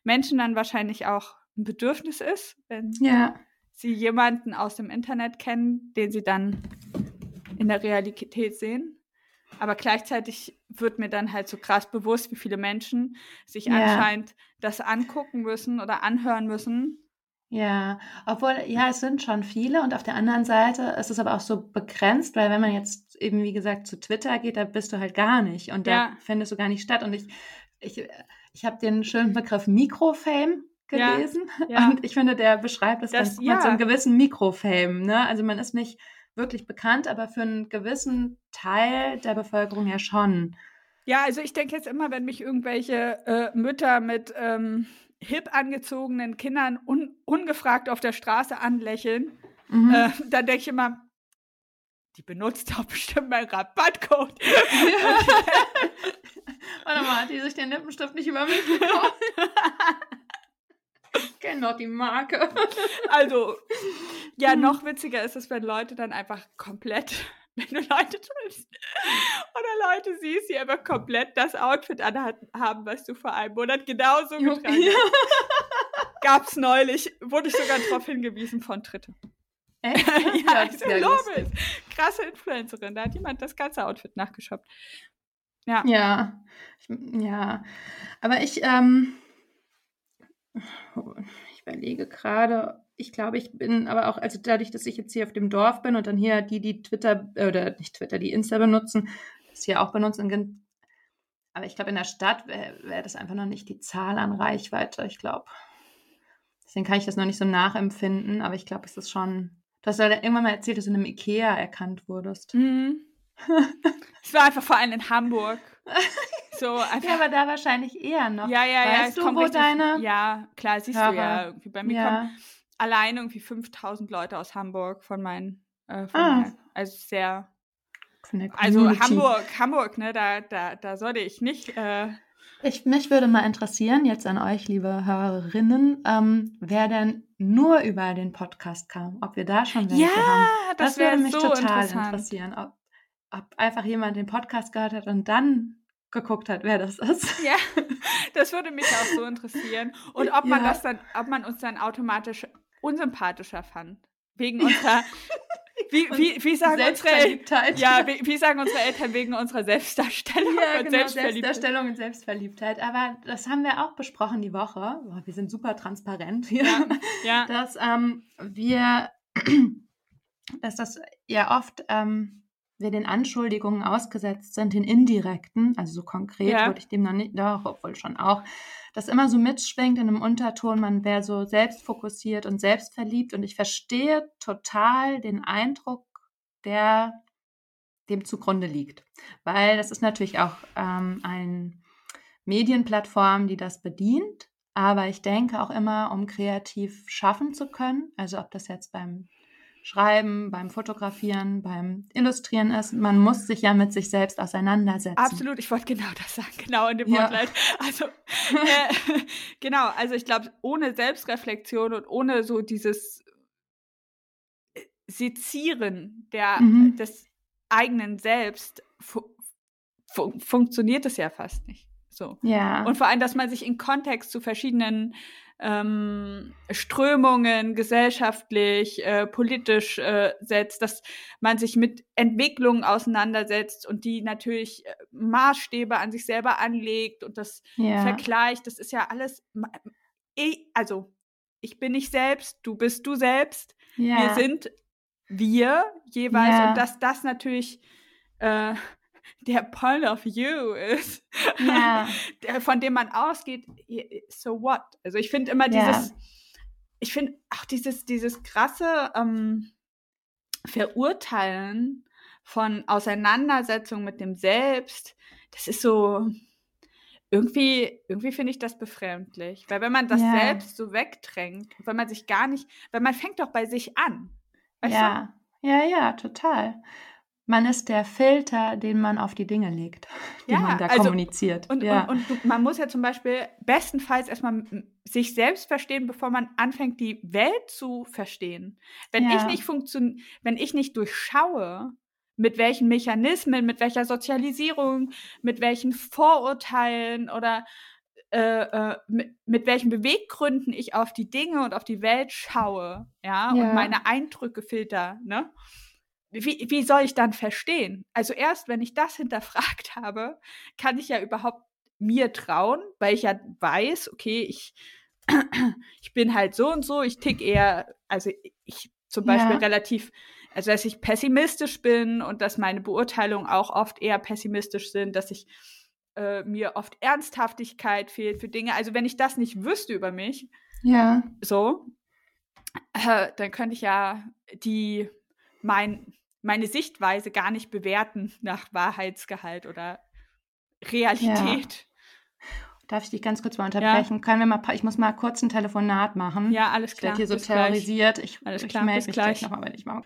Menschen dann wahrscheinlich auch ein Bedürfnis ist, wenn Ja. sie jemanden aus dem Internet kennen, den sie dann in der Realität sehen. Aber gleichzeitig wird mir dann halt so krass bewusst, wie viele Menschen sich Ja. anscheinend das angucken müssen oder anhören müssen. Ja, obwohl, ja, es sind schon viele und auf der anderen Seite ist es aber auch so begrenzt, weil wenn man jetzt eben, wie gesagt, zu Twitter geht, da bist du halt gar nicht und da Ja. findest du gar nicht statt. Und ich, ich, ich habe den schönen Begriff Mikrofame Ja, gelesen ja. und ich finde, der beschreibt es Das- ganz gut mit so ja. einem gewissen Mikrofame. Ne? Also man ist nicht wirklich bekannt, aber für einen gewissen Teil der Bevölkerung ja schon. Ja, also ich denke jetzt immer, wenn mich irgendwelche äh, Mütter mit ähm, hip angezogenen Kindern un ungefragt auf der Straße anlächeln, Mhm. äh, dann denke ich immer, die benutzt doch bestimmt meinen Rabattcode. *laughs* Warte mal, hat die sich den Lippenstift nicht über mich gekauft? *laughs* Kenne doch die Marke. Also, ja, noch witziger ist es, wenn Leute dann einfach komplett, *laughs* wenn du Leute triffst oder Leute siehst, die einfach komplett das Outfit anhaben, was du vor einem Monat genauso getragen hast. Gab's neulich, wurde ich sogar darauf hingewiesen von Dritte. Echt? *laughs* ja, ja glaube lustig. es. Krasse Influencerin, da hat jemand das ganze Outfit nachgeshoppt. Ja. Ja, ja. Aber ich, ähm, ich überlege gerade, ich glaube, ich bin aber auch, also dadurch, dass ich jetzt hier auf dem Dorf bin und dann hier die, die Twitter, äh, oder nicht Twitter, die Insta benutzen, das hier auch benutzen. Aber ich glaube, in der Stadt wäre wär das einfach noch nicht die Zahl an Reichweite, ich glaube. Deswegen kann ich das noch nicht so nachempfinden, aber ich glaube, es ist schon. Du hast ja irgendwann mal erzählt, dass du in einem Ikea erkannt wurdest. Mhm. *laughs* Es war einfach vor allem in Hamburg. *laughs* So einfach. Ja, aber da wahrscheinlich eher noch. Ja, ja, ja. Weißt du, wo deine Ja, klar, siehst Hörer- du ja irgendwie. Bei mir kommen Ja. Allein irgendwie 5000 Leute aus Hamburg von meinen. Äh, von Ah. meiner- also sehr. Also. Hamburg, Hamburg, ne, da, da, da sollte ich nicht. Äh, Ich, mich würde mal interessieren, jetzt an euch, liebe Hörerinnen, ähm, wer denn nur über den Podcast kam. Ob wir da schon welche haben. Das, würde wär mich so total interessieren. Ob, ob einfach jemand den Podcast gehört hat und dann geguckt hat, wer das ist. Ja, das würde mich auch so interessieren. Und ob man Ja. das dann, ob man uns dann automatisch unsympathischer fand. Wegen unserer, *laughs* wie, wie, wie sagen unsere ja, wie, wie sagen unsere Eltern wegen unserer Selbstdarstellung Ja, und genau, Selbstverliebtheit? Selbstdarstellung und Selbstverliebtheit. Aber das haben wir auch besprochen die Woche. Boah, wir sind super transparent hier. Ja, ja. *laughs* dass ähm, wir, *clears throat* dass das ja oft ähm, wir den Anschuldigungen ausgesetzt sind, den indirekten, also so konkret Ja. würde ich dem noch nicht, doch, obwohl schon auch, das immer so mitschwingt in einem Unterton, man wäre so selbstfokussiert und selbstverliebt und ich verstehe total den Eindruck, der dem zugrunde liegt. Weil das ist natürlich auch ähm, eine Medienplattform, die das bedient, aber ich denke auch immer, um kreativ schaffen zu können, also ob das jetzt beim Schreiben, beim Fotografieren, beim Illustrieren ist. Man muss sich ja mit sich selbst auseinandersetzen. Absolut, ich wollte genau das sagen, genau in dem Ja. Wortlaut. Also, äh, *laughs* genau, also ich glaube, ohne Selbstreflexion und ohne so dieses äh, Sezieren der, Mhm. des eigenen Selbst fu fu funktioniert es ja fast nicht. So. Ja. Und vor allem, dass man sich in Kontext zu verschiedenen ähm, Strömungen gesellschaftlich, äh, politisch äh, setzt, dass man sich mit Entwicklungen auseinandersetzt und die natürlich äh, Maßstäbe an sich selber anlegt und das ja. vergleicht. Das ist ja alles, eh, also ich bin nicht selbst, du bist du selbst, ja. wir sind wir jeweils Ja. und dass das natürlich äh, der Point of View ist, *laughs* der, von dem man ausgeht, so what? Also ich finde immer Ja. dieses, ich finde auch dieses, dieses krasse ähm, Verurteilen von Auseinandersetzung mit dem Selbst, das ist so, irgendwie, irgendwie finde ich das befremdlich. Weil wenn man das Ja. selbst so wegdrängt, wenn man sich gar nicht, weil man fängt doch bei sich an. Du? Ja. ja, ja, total. Man ist der Filter, den man auf die Dinge legt, *laughs* die Ja, man da also- kommuniziert. Und, ja. und, und man muss ja zum Beispiel bestenfalls erstmal sich selbst verstehen, bevor man anfängt, die Welt zu verstehen. Wenn Ja. ich nicht funktion wenn ich nicht durchschaue, mit welchen Mechanismen, mit welcher Sozialisierung, mit welchen Vorurteilen oder äh, äh, mit, mit welchen Beweggründen ich auf die Dinge und auf die Welt schaue, ja, Ja. und meine Eindrücke filter, ne? Wie, wie soll ich dann verstehen? Also erst, wenn ich das *laughs* hinterfragt habe, kann ich ja überhaupt mir trauen, weil ich ja weiß, okay, ich, *clears throat* ich bin halt so und so, ich tick eher, also ich zum Beispiel Ja. relativ, also dass ich pessimistisch bin und dass meine Beurteilungen auch oft eher pessimistisch sind, dass ich äh, mir oft Ernsthaftigkeit fehlt für Dinge. Also wenn ich das nicht wüsste über mich, ja. so, äh, dann könnte ich ja die mein, meine Sichtweise gar nicht bewerten nach Wahrheitsgehalt oder Realität. Darf ich dich ganz kurz mal unterbrechen? Können wir mal, ich muss mal kurz ein Telefonat machen. Ja, alles Ich klar. werde hier so bis gleich. terrorisiert. Ich, Alles ich klar, melde mich gleich. gleich nochmal, wenn ich mal.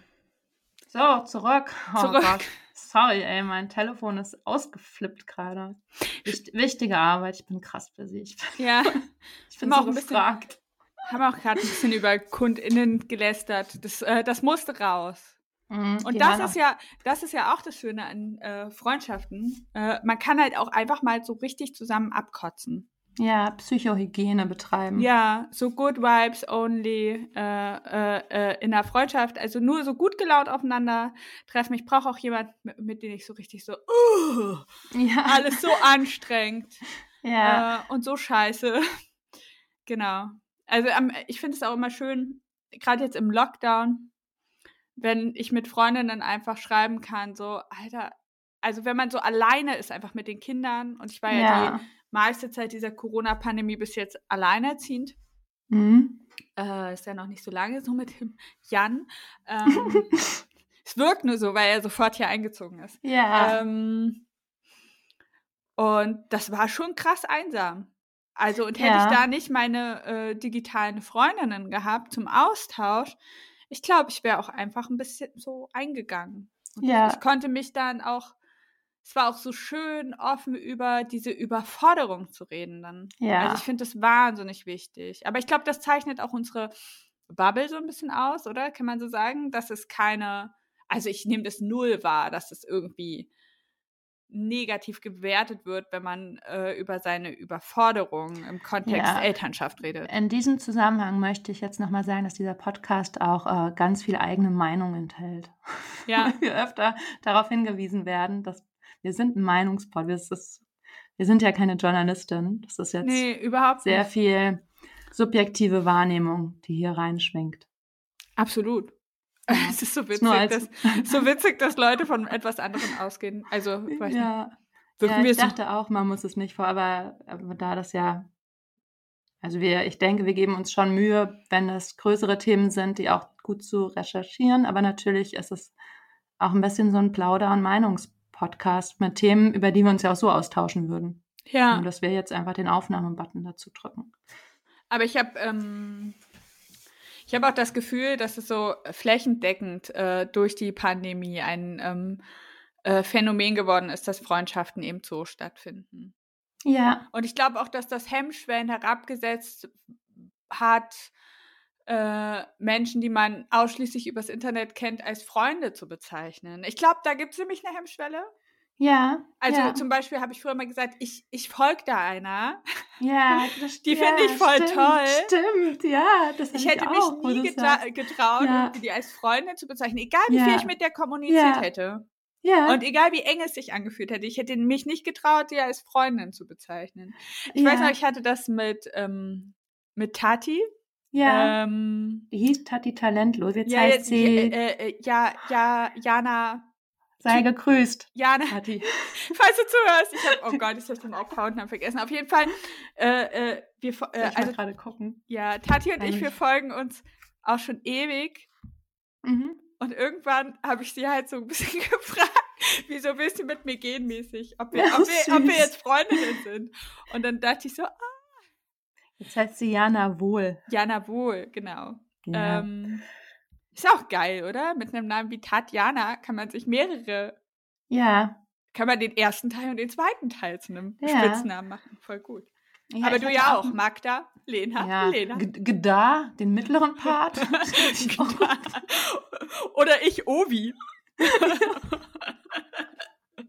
So, zurück. Oh Zurück. Gott. Sorry, ey, mein Telefon ist ausgeflippt gerade. Wicht, wichtige Arbeit, ich bin krass für sie. Ich bin, Ja, *laughs* ich bin so auch ein bisschen- gefragt. haben auch gerade ein bisschen über KundInnen gelästert. Das, äh, das musste raus. Mhm, Und die das ist ja, das ist ja auch das Schöne an äh, Freundschaften. Äh, man kann halt auch einfach mal so richtig zusammen abkotzen. ja, Psychohygiene betreiben. Ja, so good vibes only äh, äh, äh, in der Freundschaft. Also nur so gut gelaunt aufeinander treffen. Ich brauche auch jemanden, mit, mit dem ich so richtig so, uh, ja. alles so anstrengend *laughs* ja. äh, und so scheiße. *laughs* genau. Also ich finde es auch immer schön, gerade jetzt im Lockdown, wenn ich mit Freundinnen einfach schreiben kann, so, Alter, also wenn man so alleine ist, einfach mit den Kindern, und ich war ja, ja. die meiste Zeit dieser Corona-Pandemie bis jetzt alleinerziehend, Mhm. äh, ist ja noch nicht so lange so mit dem *laughs* Jan. Ähm, *laughs* es wirkt nur so, weil er sofort hier eingezogen ist. Ja. Ähm, und das war schon krass einsam. Also, und hätte Ja. ich da nicht meine äh, digitalen Freundinnen gehabt zum Austausch, ich glaube, ich wäre auch einfach ein bisschen so eingegangen. Und Ja. Ich konnte mich dann auch, es war auch so schön, offen über diese Überforderung zu reden dann. Ja. Also ich finde das wahnsinnig wichtig. Aber ich glaube, das zeichnet auch unsere Bubble so ein bisschen aus, oder? Kann man so sagen, dass es keine, also ich nehme das null wahr, dass es irgendwie negativ gewertet wird, wenn man äh, über seine Überforderung im Kontext Ja. Elternschaft redet. In diesem Zusammenhang möchte ich jetzt nochmal sagen, dass dieser Podcast auch äh, ganz viel eigene Meinung enthält. Ja, *laughs* wir öfter darauf hingewiesen werden, dass wir sind ein Meinungspod. Wir, ist, wir sind ja keine Journalistin. Das ist jetzt nee, überhaupt sehr nicht. viel subjektive Wahrnehmung, die hier reinschwingt. Absolut. *laughs* Es ist so Ist witzig, als- dass, so witzig, dass Leute von etwas anderem ausgehen. Also, ich weiß nicht. Ja, Wirken ja ich so- dachte auch, man muss es nicht vor, aber, aber da das ja, also wir, ich denke, wir geben uns schon Mühe, wenn das größere Themen sind, die auch gut zu recherchieren, aber natürlich ist es auch ein bisschen so ein Plauder- und Meinungspodcast mit Themen, über die wir uns ja auch so austauschen würden. Ja. Nur, dass wir jetzt einfach den Aufnahmebutton dazu drücken. Aber ich habe ähm, ich habe auch das Gefühl, dass es so flächendeckend äh, durch die Pandemie ein ähm, äh, Phänomen geworden ist, dass Freundschaften eben so stattfinden. Ja, Und ich glaube auch, dass das Hemmschwellen herabgesetzt hat, äh, Menschen, die man ausschließlich übers Internet kennt, als Freunde zu bezeichnen. Ich glaube, da gibt es nämlich eine Hemmschwelle. Ja. Also ja, zum Beispiel habe ich früher mal gesagt, ich, ich folge da einer. ja, *laughs* das, die ja, finde ich voll stimmt, toll. Stimmt, ja. Das Ich hätte auch, mich nie getra getraut, Ja. die als Freundin zu bezeichnen, egal wie viel ich mit der kommuniziert hätte. Ja, Und egal wie eng es sich angefühlt hätte, ich hätte mich nicht getraut, die als Freundin zu bezeichnen. Ich weiß noch, ich hatte das mit, ähm, mit Tati. ja. Ähm, Die hieß Tati Talentlos. Jetzt heißt sie, äh, äh, ja, ja, Jana, sei gegrüßt, Jana, Tati. *laughs* falls du zuhörst, ich habe, oh Gott, ich habe den Account vergessen. Auf jeden Fall, äh, äh, wir, äh, ich also, gerade gucken. ja, Tati und ich, Eigentlich- wir folgen uns auch schon ewig. Mhm. Und irgendwann habe ich sie halt so ein bisschen *laughs* gefragt, wieso willst du mit mir gehen mäßig? Ob wir, Ja, ob wir, ob wir jetzt Freundinnen sind. Und dann dachte ich so, ah, Jetzt heißt sie Jana Wohl. Jana Wohl, genau. Ja. Ähm, ist auch geil, oder? Mit einem Namen wie Tatjana kann man sich mehrere, ja. kann man den ersten Teil und den zweiten Teil zu einem Ja. Spitznamen machen. Voll gut. Ja, Aber du ja auch. Magda, Lena, Ja, Lena. G- Gedar, den mittleren Part. *laughs* *laughs* Oder ich, Ovi. *laughs*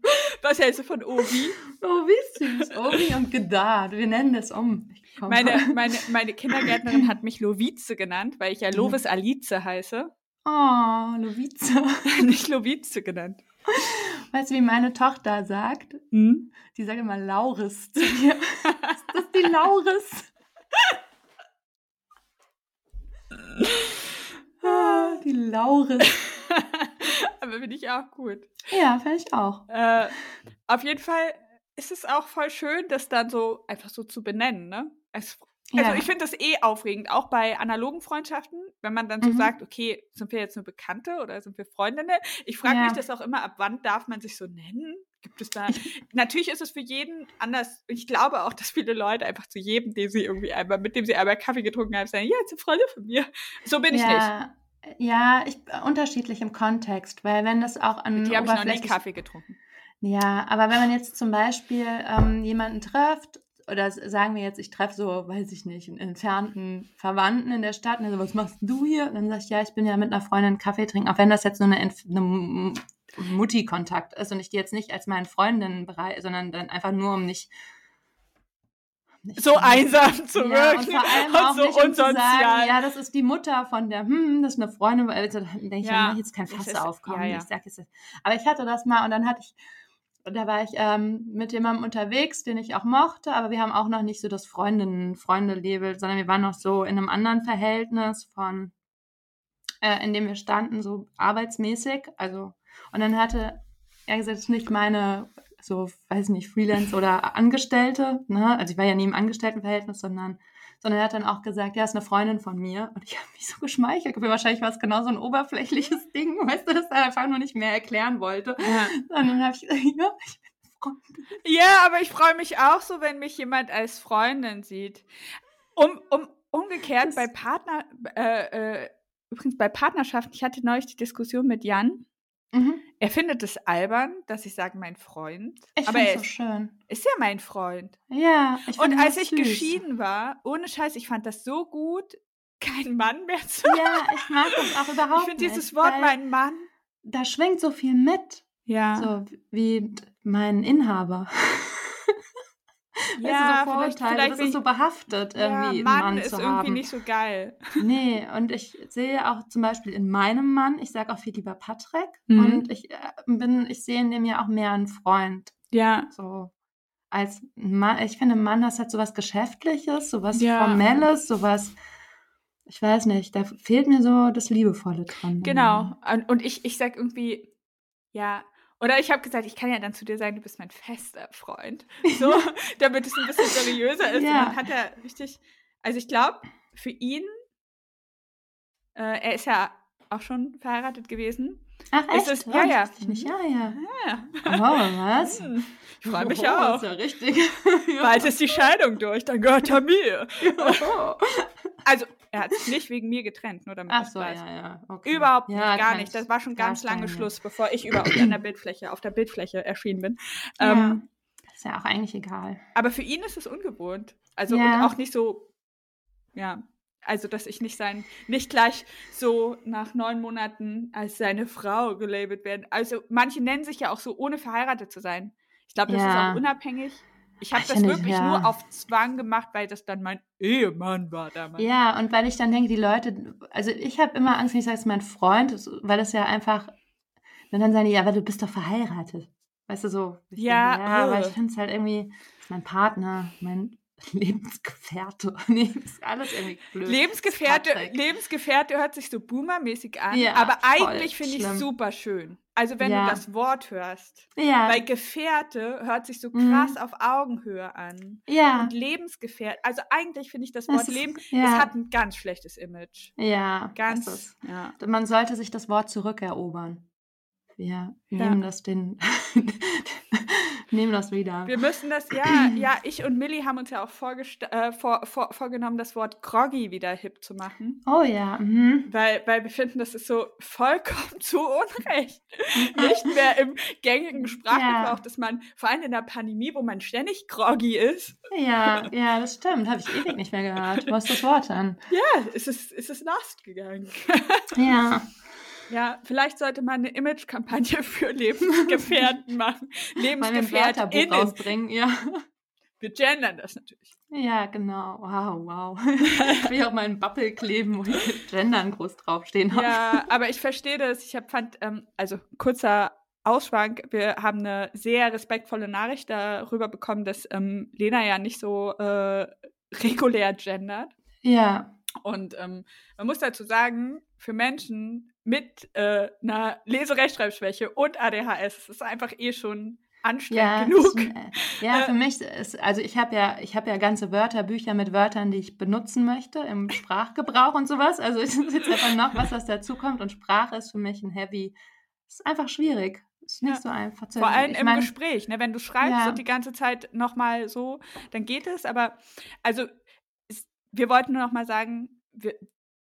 *laughs* Was hältst du von Ovi? oh, wie süß. Obi und Gedar. Wir nennen das um. Meine, *laughs* meine, meine Kindergärtnerin hat mich Lovize genannt, weil ich ja Lovis Alice heiße. Oh, Lovize. *laughs* Nicht Lovize genannt. Weißt du, wie meine Tochter sagt? Hm? Die sagt immer Lauris zu mir. das ist die Lauris. Ah, die Lauris. *laughs* Aber finde ich auch gut. Ja, finde ich auch. Äh, auf jeden Fall ist es auch voll schön, das dann so einfach so zu benennen, ne? Es, also Ja. ich finde das eh aufregend, auch bei analogen Freundschaften, wenn man dann so Mhm. sagt, okay, sind wir jetzt nur Bekannte oder sind wir Freundinnen? Ich frage Ja. mich das auch immer, ab wann darf man sich so nennen? Gibt es da. Natürlich ist es für jeden anders. Ich glaube auch, dass viele Leute einfach zu jedem, den sie irgendwie einmal, mit dem sie einmal Kaffee getrunken haben, sagen, ja, jetzt eine Freundin von mir. So bin ich nicht. Ja, ich unterschiedlich im Kontext, weil wenn das auch an dir habe ich noch oberflächlich- Kaffee getrunken. Ja, aber wenn man jetzt zum Beispiel ähm, jemanden trifft, oder sagen wir jetzt, ich treffe so, weiß ich nicht, einen entfernten Verwandten in der Stadt, und er so, was machst du hier? Und dann sag ich, ja, ich bin ja mit einer Freundin Kaffee trinken, auch wenn das jetzt nur eine, Entf- eine Mutti-Kontakt ist und ich die jetzt nicht als meinen Freundinnen bereite, sondern dann einfach nur, um nicht, nicht So einsam zu ja, wirken und und so nicht, um zu unsozial. sagen, ja, das ist die Mutter von der, hm, das ist eine Freundin, also, dann denke ich, Ja, mach jetzt kein Fass aufkommen. ja, ja. Ich sag jetzt, aber ich hatte das mal und dann hatte ich, da war ich ähm, mit jemandem unterwegs, den ich auch mochte, aber wir haben auch noch nicht so das Freundinnen-Freunde-Label, sondern wir waren noch so in einem anderen Verhältnis von, äh, in dem wir standen, so arbeitsmäßig. Also, und dann hatte er gesagt, das ist nicht meine, so, weiß nicht, Freelance oder Angestellte, ne? Also ich war ja nie im Angestelltenverhältnis, sondern, sondern er hat dann auch gesagt, ja, ist eine Freundin von mir. Und ich *laughs* habe mich so geschmeichelt. Wahrscheinlich war es genau so ein oberflächliches *laughs* Ding, weißt du, das er einfach nur nicht mehr erklären wollte. Ja. Und dann habe ich gesagt, *laughs* ja, ich bin Freundin. Ja, aber ich freue mich auch so, wenn mich jemand als Freundin sieht. Um, um, umgekehrt Das- bei Partner, äh, äh, übrigens bei Partnerschaften, ich hatte neulich die Diskussion mit Jan. Mhm. Er findet es albern, dass ich sage, mein Freund. Ich aber er so ist, schön. ist ja mein Freund. Ja, ich Und als ich süß. geschieden war, ohne Scheiß, ich fand das so gut, kein Mann mehr zu Ja, ich *laughs* mag das auch überhaupt Ich finde nicht. dieses Wort mein Mann. Da schwingt so viel mit. Ja. So wie mein Inhaber. *laughs* ja, weißt du, so Vorurteile, das bin ist so behaftet, irgendwie ja, Mann, Mann ist irgendwie haben. nicht so geil. *laughs* Nee, und ich sehe auch zum Beispiel in meinem Mann, ich sage auch viel lieber Patrick, Mhm. und ich äh, bin, ich sehe in dem ja auch mehr einen Freund. Ja. So als Mann, ich finde, ein Mann, das hat sowas Geschäftliches, sowas Ja. Formelles, sowas ich weiß nicht, da fehlt mir so das Liebevolle dran. Genau. Und, und ich, ich sag irgendwie, ja, oder ich habe gesagt, ich kann ja dann zu dir sagen, du bist mein fester Freund. So, *laughs* damit es ein bisschen seriöser ist. Ja. Und dann hat er richtig, also ich glaube, für ihn, äh, er ist ja auch schon verheiratet gewesen. Ach echt? Ist es, ja, ja. Ich nicht. Ja, ja. ja. Oh, was? *laughs* Ich freue mich oh, auch. Ist ja richtig. *laughs* Bald ist die Scheidung durch, dann gehört er mir. Ja. Also, er hat sich nicht wegen mir getrennt, nur damit Ach das so, weiß. ja, ja. Okay. Überhaupt ja, nicht, gar nicht. ich Das war schon ganz lange Schluss, bevor ich überhaupt an der Bildfläche, auf der Bildfläche erschienen bin. Ja. Ähm. Ist ja auch eigentlich egal. aber für ihn ist es ungewohnt. Also Ja. und auch nicht so, ja, also dass ich nicht sein, nicht gleich so nach neun Monaten als seine Frau gelabelt werde. Also manche nennen sich ja auch so, ohne verheiratet zu sein. Ich glaube, das Ja. ist auch unabhängig. Ich habe Ich das finde, wirklich ja. nur auf Zwang gemacht, weil das dann mein Ehemann war damals. Ja, und weil ich dann denke, die Leute, also ich habe immer Angst, wenn ich sage, es ist mein Freund, weil das ja einfach, und dann sagen die, ja, aber du bist doch verheiratet. Weißt du, so. Ich Ja, denke, ja, aber äh. ich finde es halt irgendwie, mein Partner, mein *laughs* Lebensgefährte. *laughs* Ist alles irgendwie blöd. Lebensgefährte. Lebensgefährte hört sich so boomermäßig an, Ja, aber eigentlich finde ich es super schön. Also wenn Ja. du das Wort hörst. Ja, Weil Gefährte hört sich so Mhm. krass auf Augenhöhe an. ja, Und Lebensgefährte, also eigentlich finde ich das Wort ist- Leben, ja. es hat ein ganz schlechtes Image. ja, Ganz. Man sollte sich das Wort zurückerobern. Wir Ja. nehmen das den, *laughs* nehmen das wieder. Wir müssen das, ja, ja, ich und Millie haben uns ja auch äh, vor, vor, vorgenommen, das Wort Groggy wieder hip zu machen. Oh ja, mhm. Weil, weil wir finden, das ist so vollkommen *laughs* zu Unrecht. *laughs* Nicht mehr im gängigen Sprachgebrauch, Ja. dass man, vor allem in der Pandemie, wo man ständig groggy ist, Ja, ja, das stimmt. Habe ich ewig nicht mehr gehört. Wo ist das Wort dann? ja, ist es, ist es lost gegangen. Ja, Ja, vielleicht sollte man eine Image-Kampagne *laughs* für Lebensgefährten machen. *laughs* LebensgefährtInnen. rausbringen. Ja. Wir gendern das natürlich. ja, genau. Wow, wow. *laughs* Ich will auch mal einen Bubble kleben, wo ich Gendern groß draufstehen habe. Ja, aber ich verstehe das. Ich hab, fand, ähm, also kurzer Ausschwank, wir haben eine sehr respektvolle Nachricht darüber bekommen, dass ähm, Lena ja nicht so äh, regulär gendert. Ja, Und ähm, man muss dazu sagen, für Menschen mit äh, einer Leserechtschreibschwäche und ADHS ist es einfach eh schon anstrengend ja, genug. ist äh, ja, für mich ist, also ich habe ja, ich habe ja ganze Wörterbücher mit Wörtern, die ich benutzen möchte im *laughs* Sprachgebrauch und sowas. Also es ist jetzt einfach noch was, was dazukommt und Sprache ist für mich ein Heavy. Ist einfach schwierig. Ist nicht Ja. so einfach zu Vor allem ich im mein, Gespräch, ne? wenn du schreibst Ja. und die ganze Zeit nochmal so, dann geht es. Aber also es, wir wollten nur nochmal sagen, wir,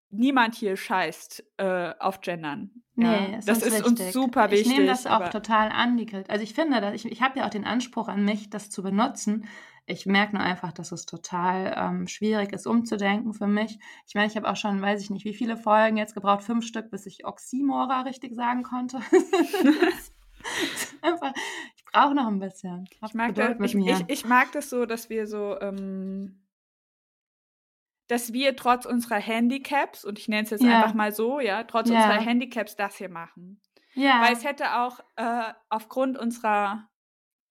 niemand hier scheißt äh, auf Gendern. Ja? Nee, das ist uns wichtig. super wichtig. Ich nehme das auch total an. Die, Kritik. also ich finde, dass ich, ich habe ja auch den Anspruch an mich, das zu benutzen. Ich merke nur einfach, dass es total ähm, schwierig ist, umzudenken für mich. Ich meine, ich habe auch schon, weiß ich nicht, wie viele Folgen jetzt gebraucht, fünf Stück, bis ich Oxymora richtig sagen konnte. *laughs* einfach, ich brauche noch ein bisschen. Ich mag, das, ich, ich, ich mag das so, dass wir so, ähm, dass wir trotz unserer Handicaps, und ich nenne es jetzt Ja. einfach mal so, ja, trotz Ja. unserer Handicaps das hier machen. ja. Weil es hätte auch äh, aufgrund unserer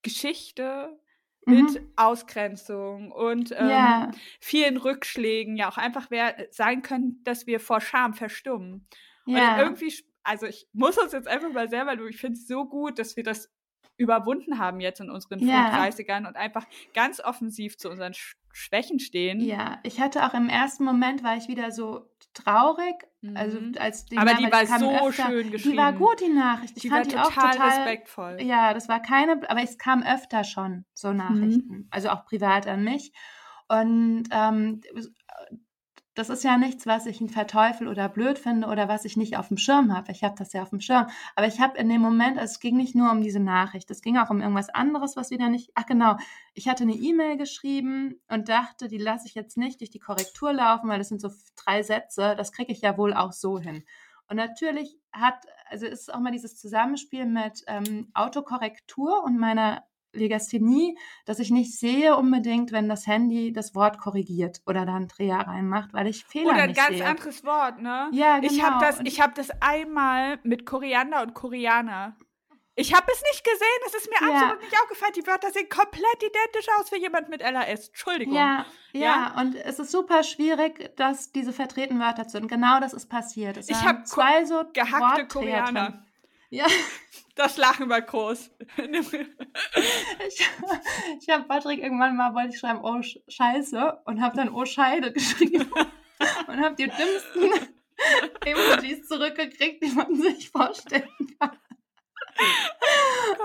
Geschichte Mhm. mit Ausgrenzung und ähm, Ja. vielen Rückschlägen ja auch einfach wär, sein können, dass wir vor Scham verstummen. Und ja. irgendwie, sp- also ich muss uns jetzt einfach mal selber, ich finde es so gut, dass wir das überwunden haben jetzt in unseren Ja. 35ern und einfach ganz offensiv zu unseren Sch Schwächen stehen. Ja, ich hatte auch im ersten Moment, war ich wieder so traurig. Also Mhm. als die Aber die Nachricht war kam so öfter. schön geschrieben. Die war gut, die Nachricht. Ich Die war fand die total, auch total respektvoll. Ja, das war keine, aber es kam öfter schon so Mhm. Nachrichten, also auch privat an mich. Und ähm, das ist ja nichts, was ich verteufel oder blöd finde oder was ich nicht auf dem Schirm habe. Ich habe das ja auf dem Schirm. Aber ich habe in dem Moment, also es ging nicht nur um diese Nachricht, es ging auch um irgendwas anderes, was wieder nicht. Ach genau, ich hatte eine E-Mail geschrieben und dachte, die lasse ich jetzt nicht durch die Korrektur laufen, weil das sind so drei Sätze. Das kriege ich ja wohl auch so hin. Und natürlich hat, also ist auch mal dieses Zusammenspiel mit ähm, Autokorrektur und meiner Legasthenie, dass ich nicht sehe unbedingt, wenn das Handy das Wort korrigiert oder da einen Dreher reinmacht, weil ich Fehler Oder ein ganz sehe. anderes Wort, ne? Ja, genau. Ich habe das, ich hab das einmal mit Koriander und Koreaner. Ich habe es nicht gesehen, es ist mir ja. absolut nicht aufgefallen. Die Wörter sehen komplett identisch aus für jemand mit LAS. Entschuldigung. Ja, ja, ja, und es ist super schwierig, dass diese vertreten Wörter sind. Genau das ist passiert. Es ich habe zwei so gehackte Koreaner. Ja. *laughs* Das Lachen war groß. *laughs* ich ich habe Patrick irgendwann mal, wollte ich schreiben, oh Scheiße, und habe dann oh Scheide geschrieben. *laughs* und habe die dümmsten Emojis zurückgekriegt, die man sich vorstellen kann.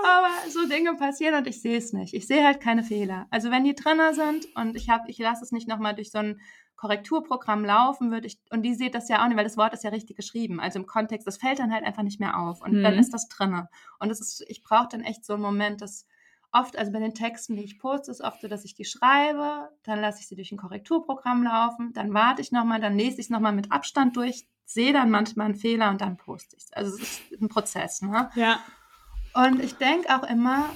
Aber so Dinge passieren und ich sehe es nicht. Ich sehe halt keine Fehler. Also wenn die drinner sind und ich habe, ich lasse es nicht nochmal durch so ein Korrekturprogramm laufen, würde ich, und die sieht das ja auch nicht, weil das Wort ist ja richtig geschrieben. Also im Kontext, das fällt dann halt einfach nicht mehr auf. Und mhm. dann ist das drinne. Und es ist, ich brauche dann echt so einen Moment, dass oft, also bei den Texten, die ich poste, ist oft so, dass ich die schreibe, dann lasse ich sie durch ein Korrekturprogramm laufen, dann warte ich nochmal, dann lese ich es nochmal mit Abstand durch, sehe dann manchmal einen Fehler und dann poste ich es. Also es ist ein Prozess, ne? Ja. Und ich denke auch immer,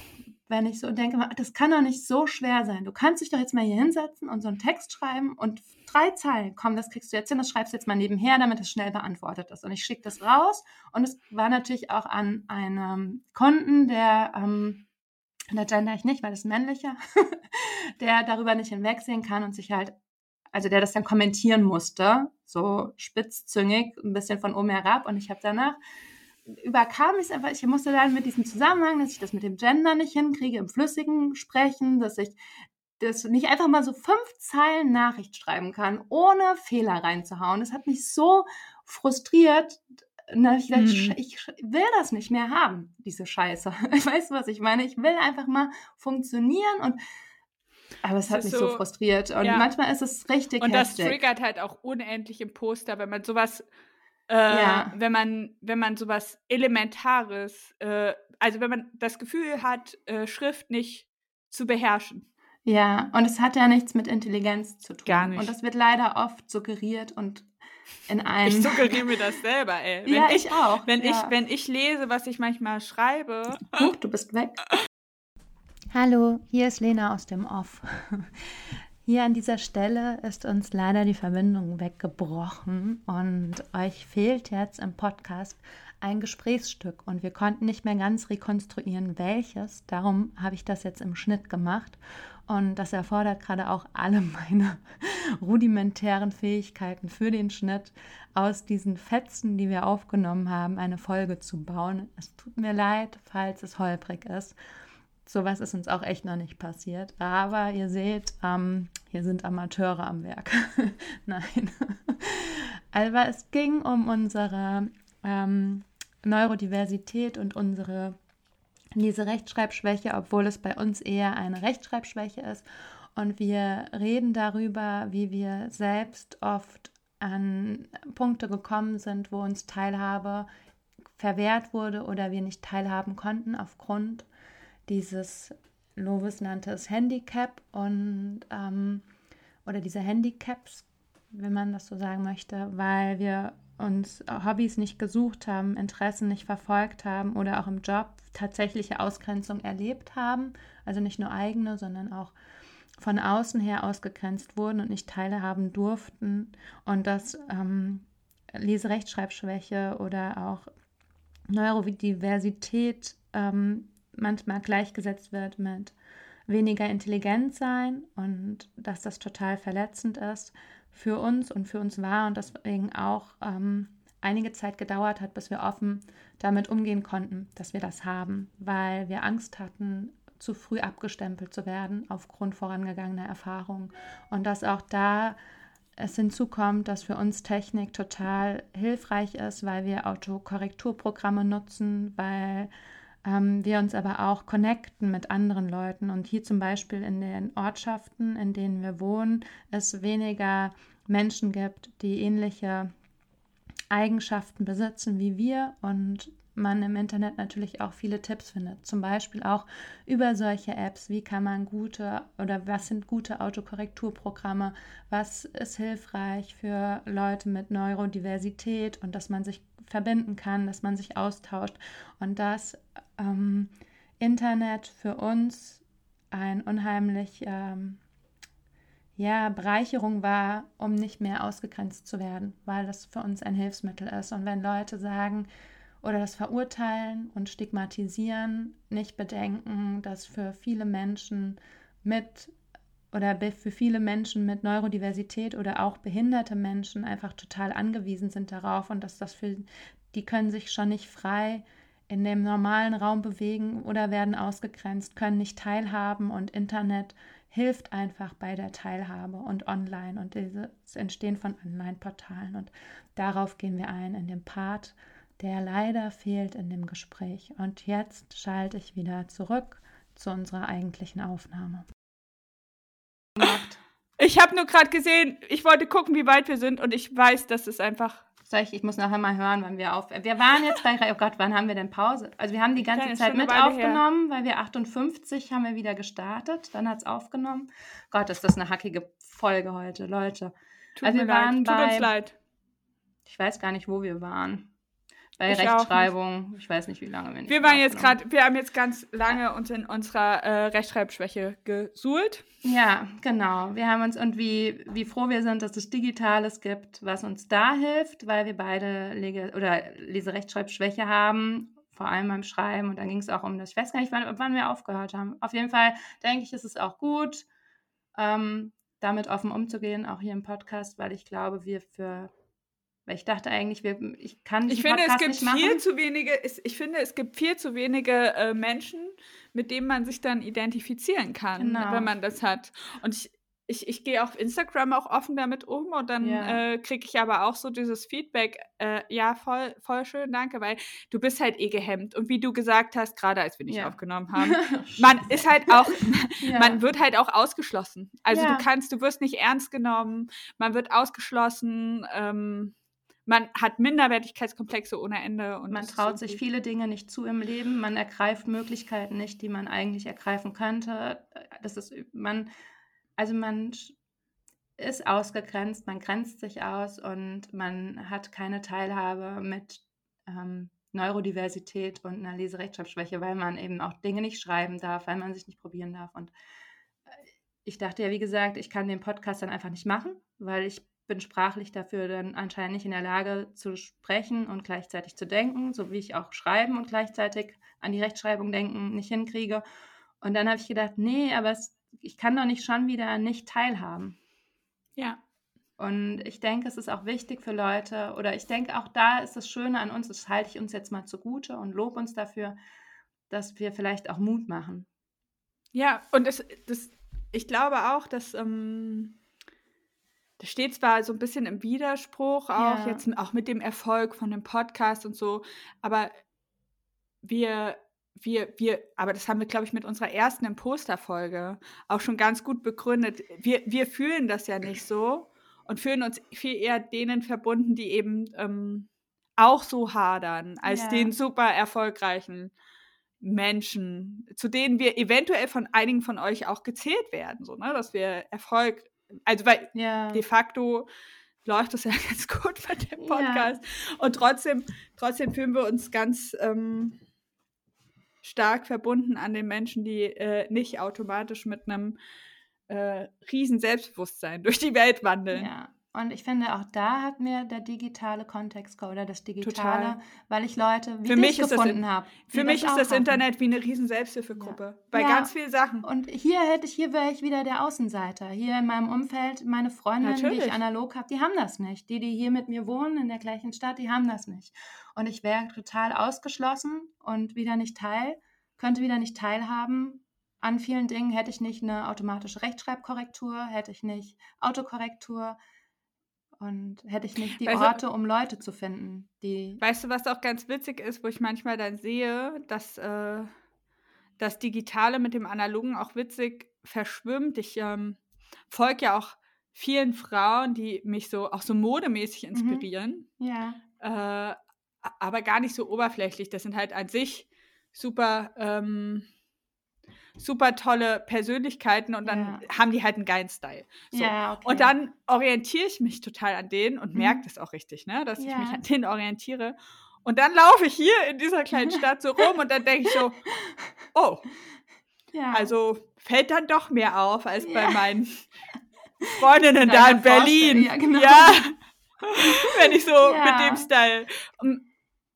wenn ich so denke, das kann doch nicht so schwer sein. Du kannst dich doch jetzt mal hier hinsetzen und so einen Text schreiben und drei Zeilen, komm, das kriegst du jetzt hin, das schreibst du jetzt mal nebenher, damit es schnell beantwortet ist. Und ich schicke das raus und es war natürlich auch an einem Kunden, der, ähm, der gender ich nicht, weil das ist männlicher, *laughs* der darüber nicht hinwegsehen kann und sich halt, also der das dann kommentieren musste, so spitzzüngig, ein bisschen von oben herab. Und ich habe danach überkam ich es einfach, ich musste dann mit diesem Zusammenhang, dass ich das mit dem Gender nicht hinkriege, im flüssigen Sprechen, dass ich das nicht einfach mal so fünf Zeilen Nachricht schreiben kann, ohne Fehler reinzuhauen. Das hat mich so frustriert. Na, ich, gedacht, mhm. ich will das nicht mehr haben, diese Scheiße. *laughs* Weißt du, was ich meine? Ich will einfach mal funktionieren und aber es hat mich so, so, frustriert. Und ja. manchmal ist es richtig Und heftig. das triggert halt auch unendlich im Poster, wenn man sowas äh, ja. wenn man, wenn man sowas Elementares, äh, also wenn man das Gefühl hat, äh, Schrift nicht zu beherrschen. Ja, und es hat ja nichts mit Intelligenz zu tun. Gar nicht. Und das wird leider oft suggeriert und in einem. Ich suggeriere mir das selber, *laughs* ey. Wenn ja, ich, ich, auch. Wenn, ja. ich, wenn ich lese, was ich manchmal schreibe. Huch, du bist weg. *laughs* Hallo, hier ist Lena aus dem Off. *laughs* Hier an dieser Stelle ist uns leider die Verbindung weggebrochen und euch fehlt jetzt im Podcast ein Gesprächsstück und wir konnten nicht mehr ganz rekonstruieren, welches. Darum habe ich das jetzt im Schnitt gemacht und das erfordert gerade auch alle meine *laughs* rudimentären Fähigkeiten für den Schnitt, aus diesen Fetzen, die wir aufgenommen haben, eine Folge zu bauen. Es tut mir leid, falls es holprig ist. Sowas ist uns auch echt noch nicht passiert. Aber ihr seht, ähm, hier sind Amateure am Werk. *laughs* Nein. Aber es ging um unsere ähm, Neurodiversität und unsere Leserechtschreibschwäche, obwohl es bei uns eher eine Rechtschreibschwäche ist. Und wir reden darüber, wie wir selbst oft an Punkte gekommen sind, wo uns Teilhabe verwehrt wurde oder wir nicht teilhaben konnten aufgrund dieses, Lovis nannte es Handicap und ähm, oder diese Handicaps, wenn man das so sagen möchte, weil wir uns Hobbys nicht gesucht haben, Interessen nicht verfolgt haben oder auch im Job tatsächliche Ausgrenzung erlebt haben, also nicht nur eigene, sondern auch von außen her ausgegrenzt wurden und nicht teilhaben durften. Und dass ähm, Leserechtschreibschwäche oder auch Neurodiversität ähm, manchmal gleichgesetzt wird mit weniger intelligent sein und dass das total verletzend ist für uns und für uns war und deswegen auch ähm, einige Zeit gedauert hat, bis wir offen damit umgehen konnten, dass wir das haben, weil wir Angst hatten, zu früh abgestempelt zu werden aufgrund vorangegangener Erfahrungen. Und dass auch da es hinzukommt, dass für uns Technik total hilfreich ist, weil wir Autokorrekturprogramme nutzen, weil ähm, wir uns aber auch connecten mit anderen Leuten. Und hier zum Beispiel in den Ortschaften, in denen wir wohnen, es weniger Menschen gibt, die ähnliche Eigenschaften besitzen wie wir und man im Internet natürlich auch viele Tipps findet. Zum Beispiel auch über solche Apps, wie kann man gute oder was sind gute Autokorrekturprogramme, was ist hilfreich für Leute mit Neurodiversität und dass man sich verbinden kann, dass man sich austauscht und dass ähm, Internet für uns ein unheimlich ähm, ja, Bereicherung war, um nicht mehr ausgegrenzt zu werden, weil das für uns ein Hilfsmittel ist. Und wenn Leute sagen, oder das verurteilen und stigmatisieren, nicht bedenken, dass für viele Menschen mit oder für viele Menschen mit Neurodiversität oder auch behinderte Menschen einfach total angewiesen sind darauf und dass das für die können sich schon nicht frei in dem normalen Raum bewegen oder werden ausgegrenzt, können nicht teilhaben und Internet hilft einfach bei der Teilhabe und online und das Entstehen von Online-Portalen und darauf gehen wir ein in dem Part, der leider fehlt in dem Gespräch. Und jetzt schalte ich wieder zurück zu unserer eigentlichen Aufnahme. Ich habe nur gerade gesehen, ich wollte gucken, wie weit wir sind und ich weiß, dass es einfach. Soll ich, muss nachher mal hören, wann wir auf. Wir waren jetzt bei, oh Gott, wann haben wir denn Pause? Also wir haben die ganze Zeit mit aufgenommen, her. weil wir 58 haben wir wieder gestartet, dann hat es aufgenommen. Gott, ist das eine hackige Folge heute, Leute. Tut also wir waren leid. Tut bei, uns leid. Ich weiß gar nicht, wo wir waren. Bei ich Rechtschreibung, ich weiß nicht, wie lange wir nicht Wir waren jetzt gerade, wir haben jetzt ganz lange uns in unserer äh, Rechtschreibschwäche gesuhlt. Ja, genau. Wir haben uns und wie, wie froh wir sind, dass es Digitales gibt, was uns da hilft, weil wir beide Lege oder Leserechtschreibschwäche haben, vor allem beim Schreiben. Und dann ging es auch um das, ich weiß gar nicht, wann, wann, wir aufgehört haben. Auf jeden Fall denke ich, ist es auch gut, ähm, damit offen umzugehen, auch hier im Podcast, weil ich glaube, wir für weil ich dachte eigentlich, wir, ich kann Ich finde, Podcast es gibt viel zu wenige, ich finde, es gibt viel zu wenige äh, Menschen, mit denen man sich dann identifizieren kann, genau. wenn man das hat. Und ich, ich, ich gehe auf Instagram auch offen damit um und dann ja. äh, kriege ich aber auch so dieses Feedback, äh, ja, voll, voll schön, danke, weil du bist halt eh gehemmt. Und wie du gesagt hast, gerade als wir nicht ja. aufgenommen haben, *laughs* *laughs* man ist halt auch, *laughs* ja. man wird halt auch ausgeschlossen. Also du kannst, du wirst nicht ernst genommen, man wird ausgeschlossen, ähm, man hat Minderwertigkeitskomplexe ohne Ende. Und man traut sich viele Dinge nicht zu im Leben. Man ergreift Möglichkeiten nicht, die man eigentlich ergreifen könnte. Das ist man, also man ist ausgegrenzt, man grenzt sich aus und man hat keine Teilhabe mit ähm, Neurodiversität und einer Leserechtschreibschwäche, weil man eben auch Dinge nicht schreiben darf, weil man sich nicht probieren darf. Und äh, ich dachte ja, wie gesagt, ich kann den Podcast dann einfach nicht machen, weil ich bin sprachlich dafür dann anscheinend nicht in der Lage zu sprechen und gleichzeitig zu denken, so wie ich auch schreiben und gleichzeitig an die Rechtschreibung denken nicht hinkriege. Und dann habe ich gedacht, nee, aber es, ich kann doch nicht schon wieder nicht teilhaben. Ja. Und ich denke, es ist auch wichtig für Leute, oder ich denke, auch da ist das Schöne an uns, das halte ich uns jetzt mal zugute und lobe uns dafür, dass wir vielleicht auch Mut machen. Ja, und das, das ich glaube auch, dass ähm, steht zwar so ein bisschen im Widerspruch, auch ja. jetzt auch mit dem Erfolg von dem Podcast und so, aber wir, wir, wir, aber das haben wir, glaube ich, mit unserer ersten Imposter-Folge auch schon ganz gut begründet. Wir, wir fühlen das ja nicht so und fühlen uns viel eher denen verbunden, die eben ähm, auch so hadern, als ja. den super erfolgreichen Menschen, zu denen wir eventuell von einigen von euch auch gezählt werden, so, ne? dass wir Erfolg also weil ja. de facto läuft das ja *laughs* ganz gut mit dem Podcast. Ja. Und trotzdem, trotzdem fühlen wir uns ganz ähm, stark verbunden an den Menschen, die äh, nicht automatisch mit einem äh, riesen Selbstbewusstsein durch die Welt wandeln. Ja. Und ich finde, auch da hat mir der digitale Kontextcode oder das Digitale, Total. weil ich Leute wie für mich gefunden habe. Für mich ist das hatten. Internet wie eine riesen Selbsthilfegruppe. Ja. Bei ja. ganz vielen Sachen. Und hier hätte ich, hier wäre ich wieder der Außenseiter. Hier in meinem Umfeld, meine Freundinnen, Natürlich. die ich analog habe, die haben das nicht. Die, die hier mit mir wohnen in der gleichen Stadt, die haben das nicht. Und ich wäre total ausgeschlossen und wieder nicht teil, könnte wieder nicht teilhaben an vielen Dingen hätte ich nicht eine automatische Rechtschreibkorrektur, hätte ich nicht Autokorrektur, und hätte ich nicht die weißt Orte, um Leute zu finden, die. Weißt du, was auch ganz witzig ist, wo ich manchmal dann sehe, dass äh, das Digitale mit dem Analogen auch witzig verschwimmt. Ich ähm, folge ja auch vielen Frauen, die mich so auch so modemäßig mhm. inspirieren. Mhm. Ja. Äh, aber gar nicht so oberflächlich. Das sind halt an sich super ähm, super tolle Persönlichkeiten und dann ja. haben die halt einen geilen Style. So. Ja, okay. Und dann orientiere ich mich total an denen und mhm. merke das auch richtig, ne, dass ja. ich mich an denen orientiere. Und dann laufe ich hier in dieser kleinen *laughs* Stadt so rum und dann denke ich so, *laughs* oh, also fällt dann doch mehr auf als bei meinen Freundinnen da in Berlin. Ja, genau. ja, *laughs* wenn ich so mit dem Style.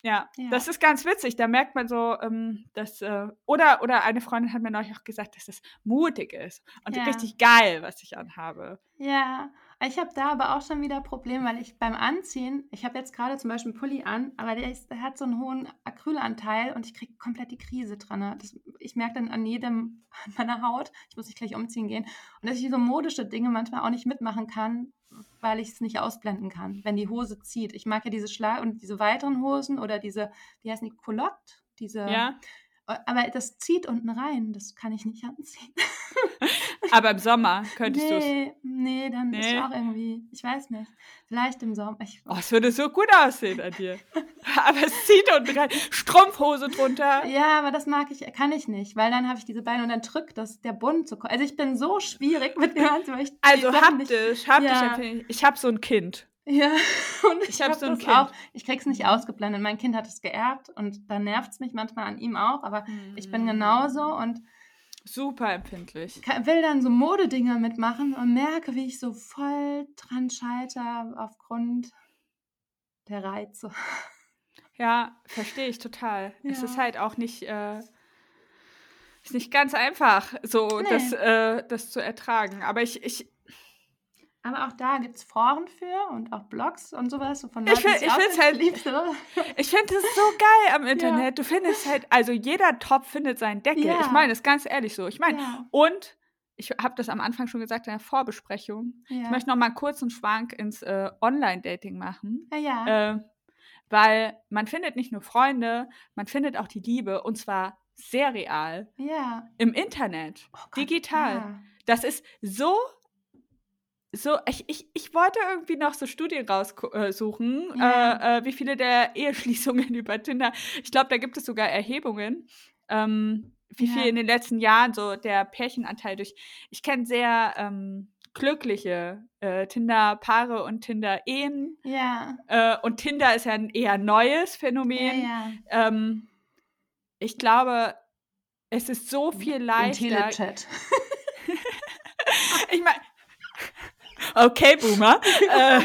Ja, Ja. das ist ganz witzig. Da merkt man so, ähm, dass, äh, oder, oder eine Freundin hat mir neulich auch gesagt, dass das mutig ist und Ja. richtig geil, was ich anhabe. Ja, ich habe da aber auch schon wieder Probleme, weil ich beim Anziehen, ich habe jetzt gerade zum Beispiel einen Pulli an, aber der, ist, der hat so einen hohen Acrylanteil und ich kriege komplett die Krise dran. ne? Das, ich merke dann an jedem an meiner Haut, ich muss nicht gleich umziehen gehen, und dass ich so modische Dinge manchmal auch nicht mitmachen kann, weil ich es nicht ausblenden kann, wenn die Hose zieht. Ich mag ja diese Schlag und diese weiteren Hosen oder diese, wie heißen die, Culotte? Diese, Ja, aber das zieht unten rein, das kann ich nicht anziehen. *laughs* aber im Sommer könntest du es. Nee, nee, dann ist Nee. auch irgendwie, ich weiß nicht, vielleicht im Sommer. Ich, Oh, es würde so gut aussehen an dir. *laughs* aber es zieht unten rein. Strumpfhose drunter. ja, aber das mag ich, kann ich nicht, weil dann habe ich diese Beine und dann drückt das der Bund zu kommen. Also ich bin so schwierig mit dem Ganzen, weil ich Also haptisch, haptisch Ja. ich. Ich habe so ein Kind. Ja, *laughs* und ich, Ich hab hab so ein Kind. auch. Ich krieg's nicht ausgeblendet. Mein Kind hat es geerbt und dann nervt es mich manchmal an ihm auch, aber ich bin genauso und Super empfindlich. will dann so Modedinger mitmachen und merke, wie ich so voll dran scheiter aufgrund der Reize. Ja, verstehe ich total. Es Ja. ist halt auch nicht, äh, ist nicht ganz einfach, so Nee. das, äh, das zu ertragen. Aber ich, ich, Aber auch da gibt es Foren für und auch Blogs und sowas. So von Ich Leuten, ich find's nicht halt- *laughs* ich finde es so geil am Internet. Du findest halt, also jeder Topf findet seinen Deckel. Ja. Ich meine, das ist ganz ehrlich so. Ich meine, Ja, und ich habe das am Anfang schon gesagt in der Vorbesprechung. ja. Ich möchte noch mal einen kurzen Schwank ins äh, Online-Dating machen. ja, ja. Äh, weil man findet nicht nur Freunde, man findet auch die Liebe und zwar sehr real ja. im Internet, Oh Gott, digital. Ja. Das ist so, so, ich, ich, ich wollte irgendwie noch so Studien raussuchen, Ja. äh, äh, wie viele der Eheschließungen *laughs* über Tinder, ich glaube, da gibt es sogar Erhebungen, ähm, wie Ja. viel in den letzten Jahren so der Pärchenanteil durch, ich kenne sehr ähm, glückliche äh, Tinder-Paare und Tinder-Ehen Ja, äh, und Tinder ist ja ein eher neues Phänomen. ja. Ähm, ich glaube, es ist so viel leichter. Telechat. *laughs* Ich meine, okay, Boomer. *laughs* äh,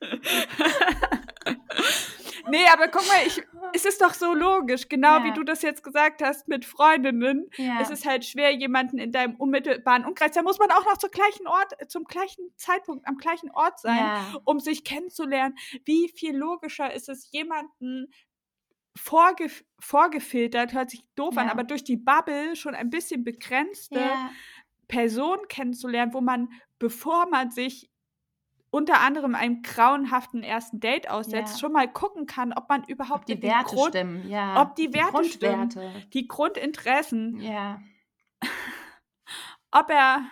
*laughs* nee, aber guck mal, ich, es ist doch so logisch, genau Ja. wie du das jetzt gesagt hast mit Freundinnen. Ja. Es ist halt schwer, jemanden in deinem unmittelbaren Umkreis, da muss man auch noch zur gleichen Ort, zum gleichen Zeitpunkt am gleichen Ort sein, ja. um sich kennenzulernen. Wie viel logischer ist es, jemanden vorgef vorgefiltert, hört sich doof an, aber durch die Bubble schon ein bisschen begrenzte. Person kennenzulernen, wo man, bevor man sich unter anderem einem grauenhaften ersten Date aussetzt, Ja. schon mal gucken kann, ob man überhaupt Ob die den Werte Grund, stimmen, ja. ob die Werte stimmen. Die Grundinteressen, Ja. *laughs* ob er,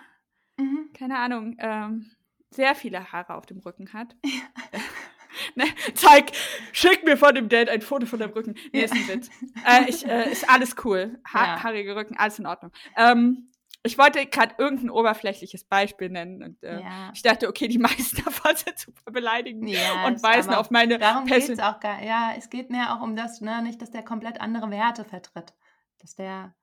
Mhm. keine Ahnung, ähm, sehr viele Haare auf dem Rücken hat. *laughs* *laughs* ne, zeig, schick mir von dem Date ein Foto von deinem Rücken. Nee, Ja. ist ein Witz. Äh, ich, äh, ist alles cool. Ha Ja. Haarige Rücken, alles in Ordnung. Ähm, ich wollte gerade irgendein oberflächliches Beispiel nennen und äh, Ja. ich dachte, okay, die meisten *laughs* davon sind super beleidigend Ja, und weisen auf meine Darum geht es auch gar Ja, es geht mehr auch um das, ne, nicht, dass der komplett andere Werte vertritt. Dass der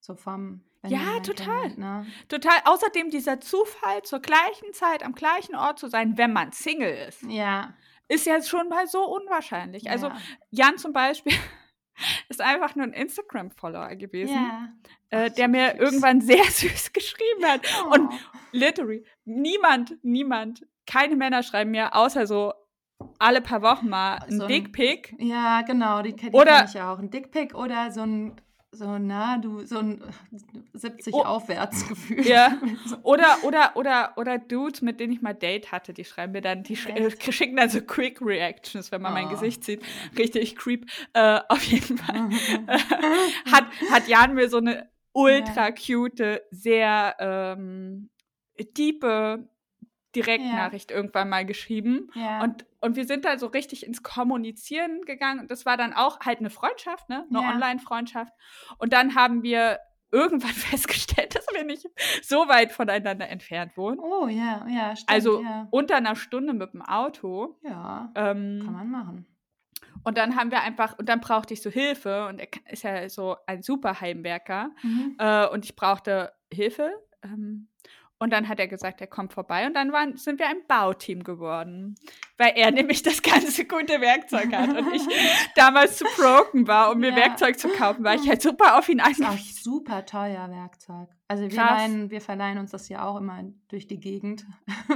so vom. Ja, jemand total. kennt, Ne? Total. Außerdem dieser Zufall, zur gleichen Zeit am gleichen Ort zu sein, wenn man Single ist, Ja. ist ja schon mal so unwahrscheinlich. Also ja. Jan zum Beispiel *laughs* *laughs* ist einfach nur ein Instagram-Follower gewesen, ja. äh, der mir süß. irgendwann *laughs* sehr süß geschrieben hat. Und Oh. literally, niemand, niemand, keine Männer schreiben mir, außer so alle paar Wochen mal ein So Dickpick. Ja, genau, die, die Oder- kenn ich auch. Ein Dickpick oder so ein, so, na, du, so ein 70 Oh. aufwärts *laughs* Gefühl. Ja. *laughs* Oder, oder, oder, oder Dudes, mit denen ich mal Date hatte, die schreiben mir dann, die sch äh, schicken dann so Quick Reactions, wenn man mein Oh. Gesicht sieht. Richtig creep. Äh, *laughs* auf jeden Fall. hat, hat Jan mir so eine ultra cute, sehr ähm, diepe Direktnachricht irgendwann mal geschrieben. ja. Und, und wir sind da so richtig ins Kommunizieren gegangen. Und das war dann auch halt eine Freundschaft, ne? Eine Ja. Online-Freundschaft. Und dann haben wir irgendwann *laughs* festgestellt, dass wir nicht so weit voneinander entfernt wohnen. oh, ja, ja, stimmt. Also ja. unter einer Stunde mit dem Auto. ja, Ähm, kann man machen. und dann haben wir einfach, und dann brauchte ich so Hilfe. Und er ist ja so ein super Heimwerker. Mhm. Äh, und ich brauchte Hilfe. Ähm, Und dann hat er gesagt, er kommt vorbei und dann waren, sind wir ein Bauteam geworden. Weil er *laughs* nämlich das ganze gute Werkzeug hat und ich *laughs* damals zu broken war, um mir Ja. Werkzeug zu kaufen, war ich halt super auf ihn Das ist auch angewiesen. super teuer Werkzeug. Also wir, Krass. leihen, wir verleihen uns das ja auch immer durch die Gegend.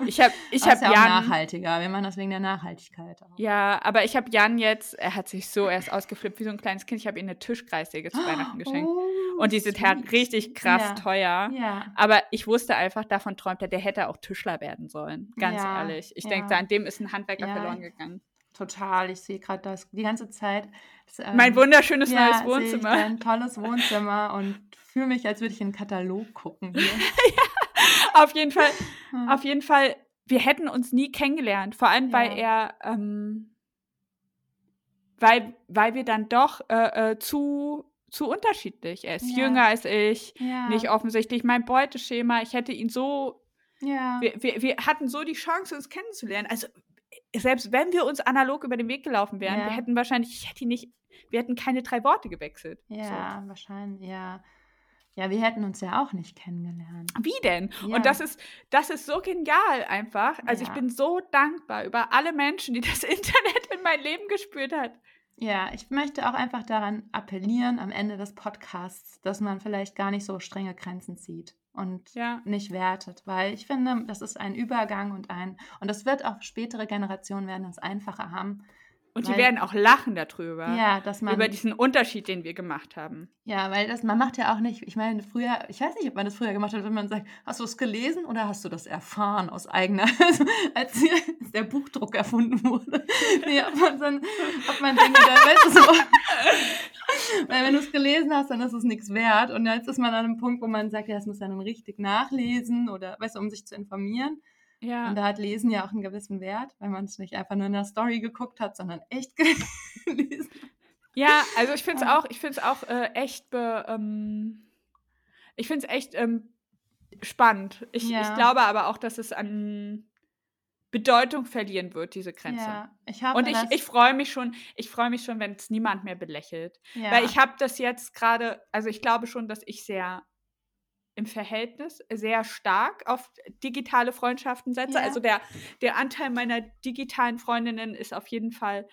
Ich habe *laughs* ich hab ist ja auch Jan. nachhaltiger. Wir machen das wegen der Nachhaltigkeit auch. Ja, aber ich habe Jan jetzt, er hat sich so erst ausgeflippt wie so ein kleines Kind. Ich habe ihm eine Tischkreissäge zu Weihnachten *gasps* geschenkt. Oh, und die sind halt richtig krass Ja. teuer. Ja. Aber ich wusste einfach, davon träumt er, der hätte auch Tischler werden sollen. Ganz Ja, ehrlich. Ich denke, an dem ist ein Handwerker verloren gegangen. Total. Ich sehe gerade das die ganze Zeit. Das, ähm, Mein wunderschönes ja, neues Wohnzimmer. Dein *laughs* tolles Wohnzimmer und fühle mich, als würde ich in einen Katalog gucken. Hier. *laughs* Auf jeden Fall, Hm. auf jeden Fall, wir hätten uns nie kennengelernt. Vor allem, weil Ja. er, ähm, weil, weil wir dann doch äh, äh, zu, zu unterschiedlich. Er ist Ja. jünger als ich, ja. nicht offensichtlich mein Beuteschema. Ich hätte ihn so, ja. wir, wir, wir hatten so die Chance, uns kennenzulernen. Also selbst wenn wir uns analog über den Weg gelaufen wären, Ja. wir hätten wahrscheinlich, ich hätte nicht, wir hätten keine drei Worte gewechselt. ja, wahrscheinlich, ja. Ja, wir hätten uns ja auch nicht kennengelernt. So. Wie denn? Ja. Und das ist, das ist so genial einfach. Also ich Ja. bin so dankbar über alle Menschen, die das *laughs* Internet in mein Leben gespürt hat. Ja, ich möchte auch einfach daran appellieren am Ende des Podcasts, dass man vielleicht gar nicht so strenge Grenzen zieht und Ja. nicht wertet, weil ich finde, das ist ein Übergang und ein und das wird auch spätere Generationen werden es einfacher haben. Und die Weil- werden auch lachen darüber. Ja, dass man Über diesen Unterschied, den wir gemacht haben. ja, weil das man macht ja auch nicht, ich meine, früher, ich weiß nicht, ob man das früher gemacht hat, wenn man sagt, hast du es gelesen oder hast du das erfahren aus eigener, *laughs* also, als, als der Buchdruck erfunden wurde. *laughs* Nee, ob man dann, ob man denkt, da, weißt du, so, weil wenn du es gelesen hast, dann ist es nichts wert. Und jetzt ist man an einem Punkt, wo man sagt, ja, das muss man dann richtig nachlesen oder, weißt du, um sich zu informieren. Ja. Und da hat Lesen ja auch einen gewissen Wert, weil man es nicht einfach nur in der Story geguckt hat, sondern echt *laughs* gelesen. Ja, also ich finde es Ja. auch, ich finde es auch äh, echt, be, ähm, ich finde es echt ähm, spannend. Ich, Ja. ich glaube aber auch, dass es an Bedeutung verlieren wird, diese Grenze. Ja, ich hoffe, Und ich, ich freue mich schon, ich freue mich schon, wenn es niemand mehr belächelt. ja. Weil ich habe das jetzt gerade, also ich glaube schon, dass ich sehr im Verhältnis sehr stark auf digitale Freundschaften setze. Ja. Also der, der Anteil meiner digitalen Freundinnen ist auf jeden Fall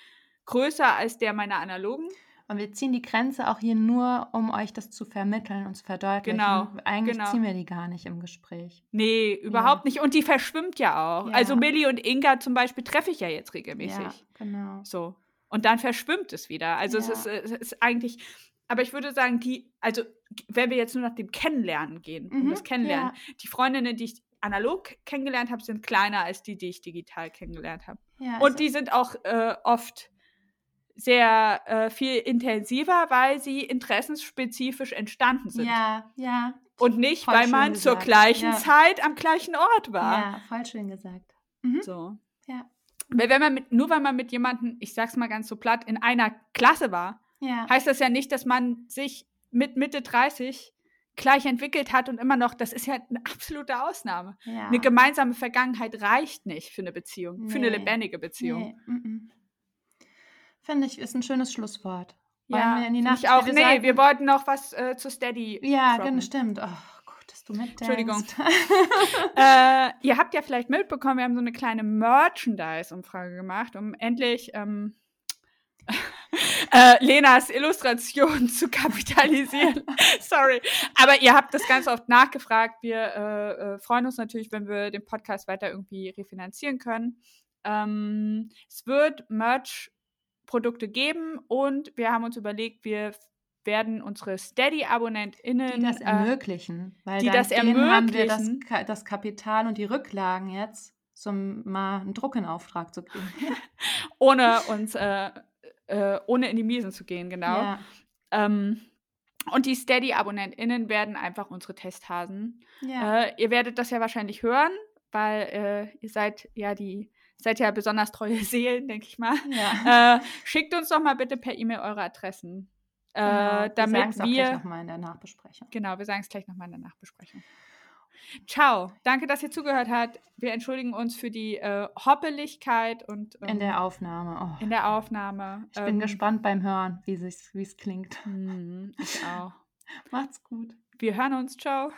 größer als der meiner analogen. Und wir ziehen die Grenze auch hier nur, um euch das zu vermitteln und zu verdeutlichen. Genau, Eigentlich genau. ziehen wir die gar nicht im Gespräch. Nee, überhaupt nicht. Und die verschwimmt ja auch. Ja. Also Millie und Inga zum Beispiel treffe ich ja jetzt regelmäßig. Ja, genau. So. Und dann verschwimmt es wieder. Also es, Ja. ist, es ist eigentlich, aber ich würde sagen, die, also wenn wir jetzt nur nach dem Kennenlernen gehen, um Mhm, das Kennenlernen, die Freundinnen, die ich analog kennengelernt habe, sind kleiner als die, die ich digital kennengelernt habe. Ja, Und es- die sind auch äh, oft sehr äh, viel intensiver, weil sie interessensspezifisch entstanden sind. Ja, ja. Und nicht, Voll weil man zur gesagt. gleichen Ja. Zeit am gleichen Ort war. Ja, voll schön gesagt. Mhm. So. Ja. Weil wenn man mit, nur weil man mit jemandem, ich sag's mal ganz so platt, in einer Klasse war, Ja. heißt das ja nicht, dass man sich mit Mitte 30 gleich entwickelt hat und immer noch, das ist ja eine absolute Ausnahme. ja. Eine gemeinsame Vergangenheit reicht nicht für eine Beziehung, für eine Nee. lebendige Beziehung. Nee, mhm. Finde ich, ist ein schönes Schlusswort. Wollen Ja, wir in die Nacht? ich auch. Nee, sollten- wir wollten noch was äh, zu Steady. Ja, droppen. stimmt. Oh, gut, dass du mitdenkst. Entschuldigung. *laughs* äh, ihr habt ja vielleicht mitbekommen, wir haben so eine kleine Merchandise-Umfrage gemacht, um endlich ähm, *laughs* äh, Lenas Illustration *laughs* zu kapitalisieren. *laughs* Sorry. Aber ihr habt das ganz oft nachgefragt. Wir äh, äh, freuen uns natürlich, wenn wir den Podcast weiter irgendwie refinanzieren können. Ähm, es wird Merch-Produkte geben und wir haben uns überlegt, wir werden unsere Steady-AbonnentInnen die das äh, ermöglichen. Weil die das denen haben wir das, ermöglichen. Ka- das Kapital und die Rücklagen jetzt, zum mal einen Druck in Auftrag zu kriegen. ohne uns, äh, äh, ohne in die Miesen zu gehen, genau. Ja, Ähm, und die Steady-AbonnentInnen werden einfach unsere Testhasen. ja. Äh, ihr werdet das ja wahrscheinlich hören, weil äh, ihr seid ja die, seid ja besonders treue *laughs* Seelen, denke ich mal. ja. äh, schickt uns doch mal bitte per E-Mail eure Adressen. Äh, Genau, damit sagen's auch gleich wir. nochmal in der Nachbesprechung. Genau, wir sagen es gleich nochmal in der Nachbesprechung. Ciao. Danke, dass ihr zugehört habt. Wir entschuldigen uns für die äh, Hoppeligkeit und ähm, In der Aufnahme. Oh. in der Aufnahme. ich bin gespannt beim Hören, wie es klingt. hm, ich auch. *laughs* Macht's gut. Wir hören uns. Ciao.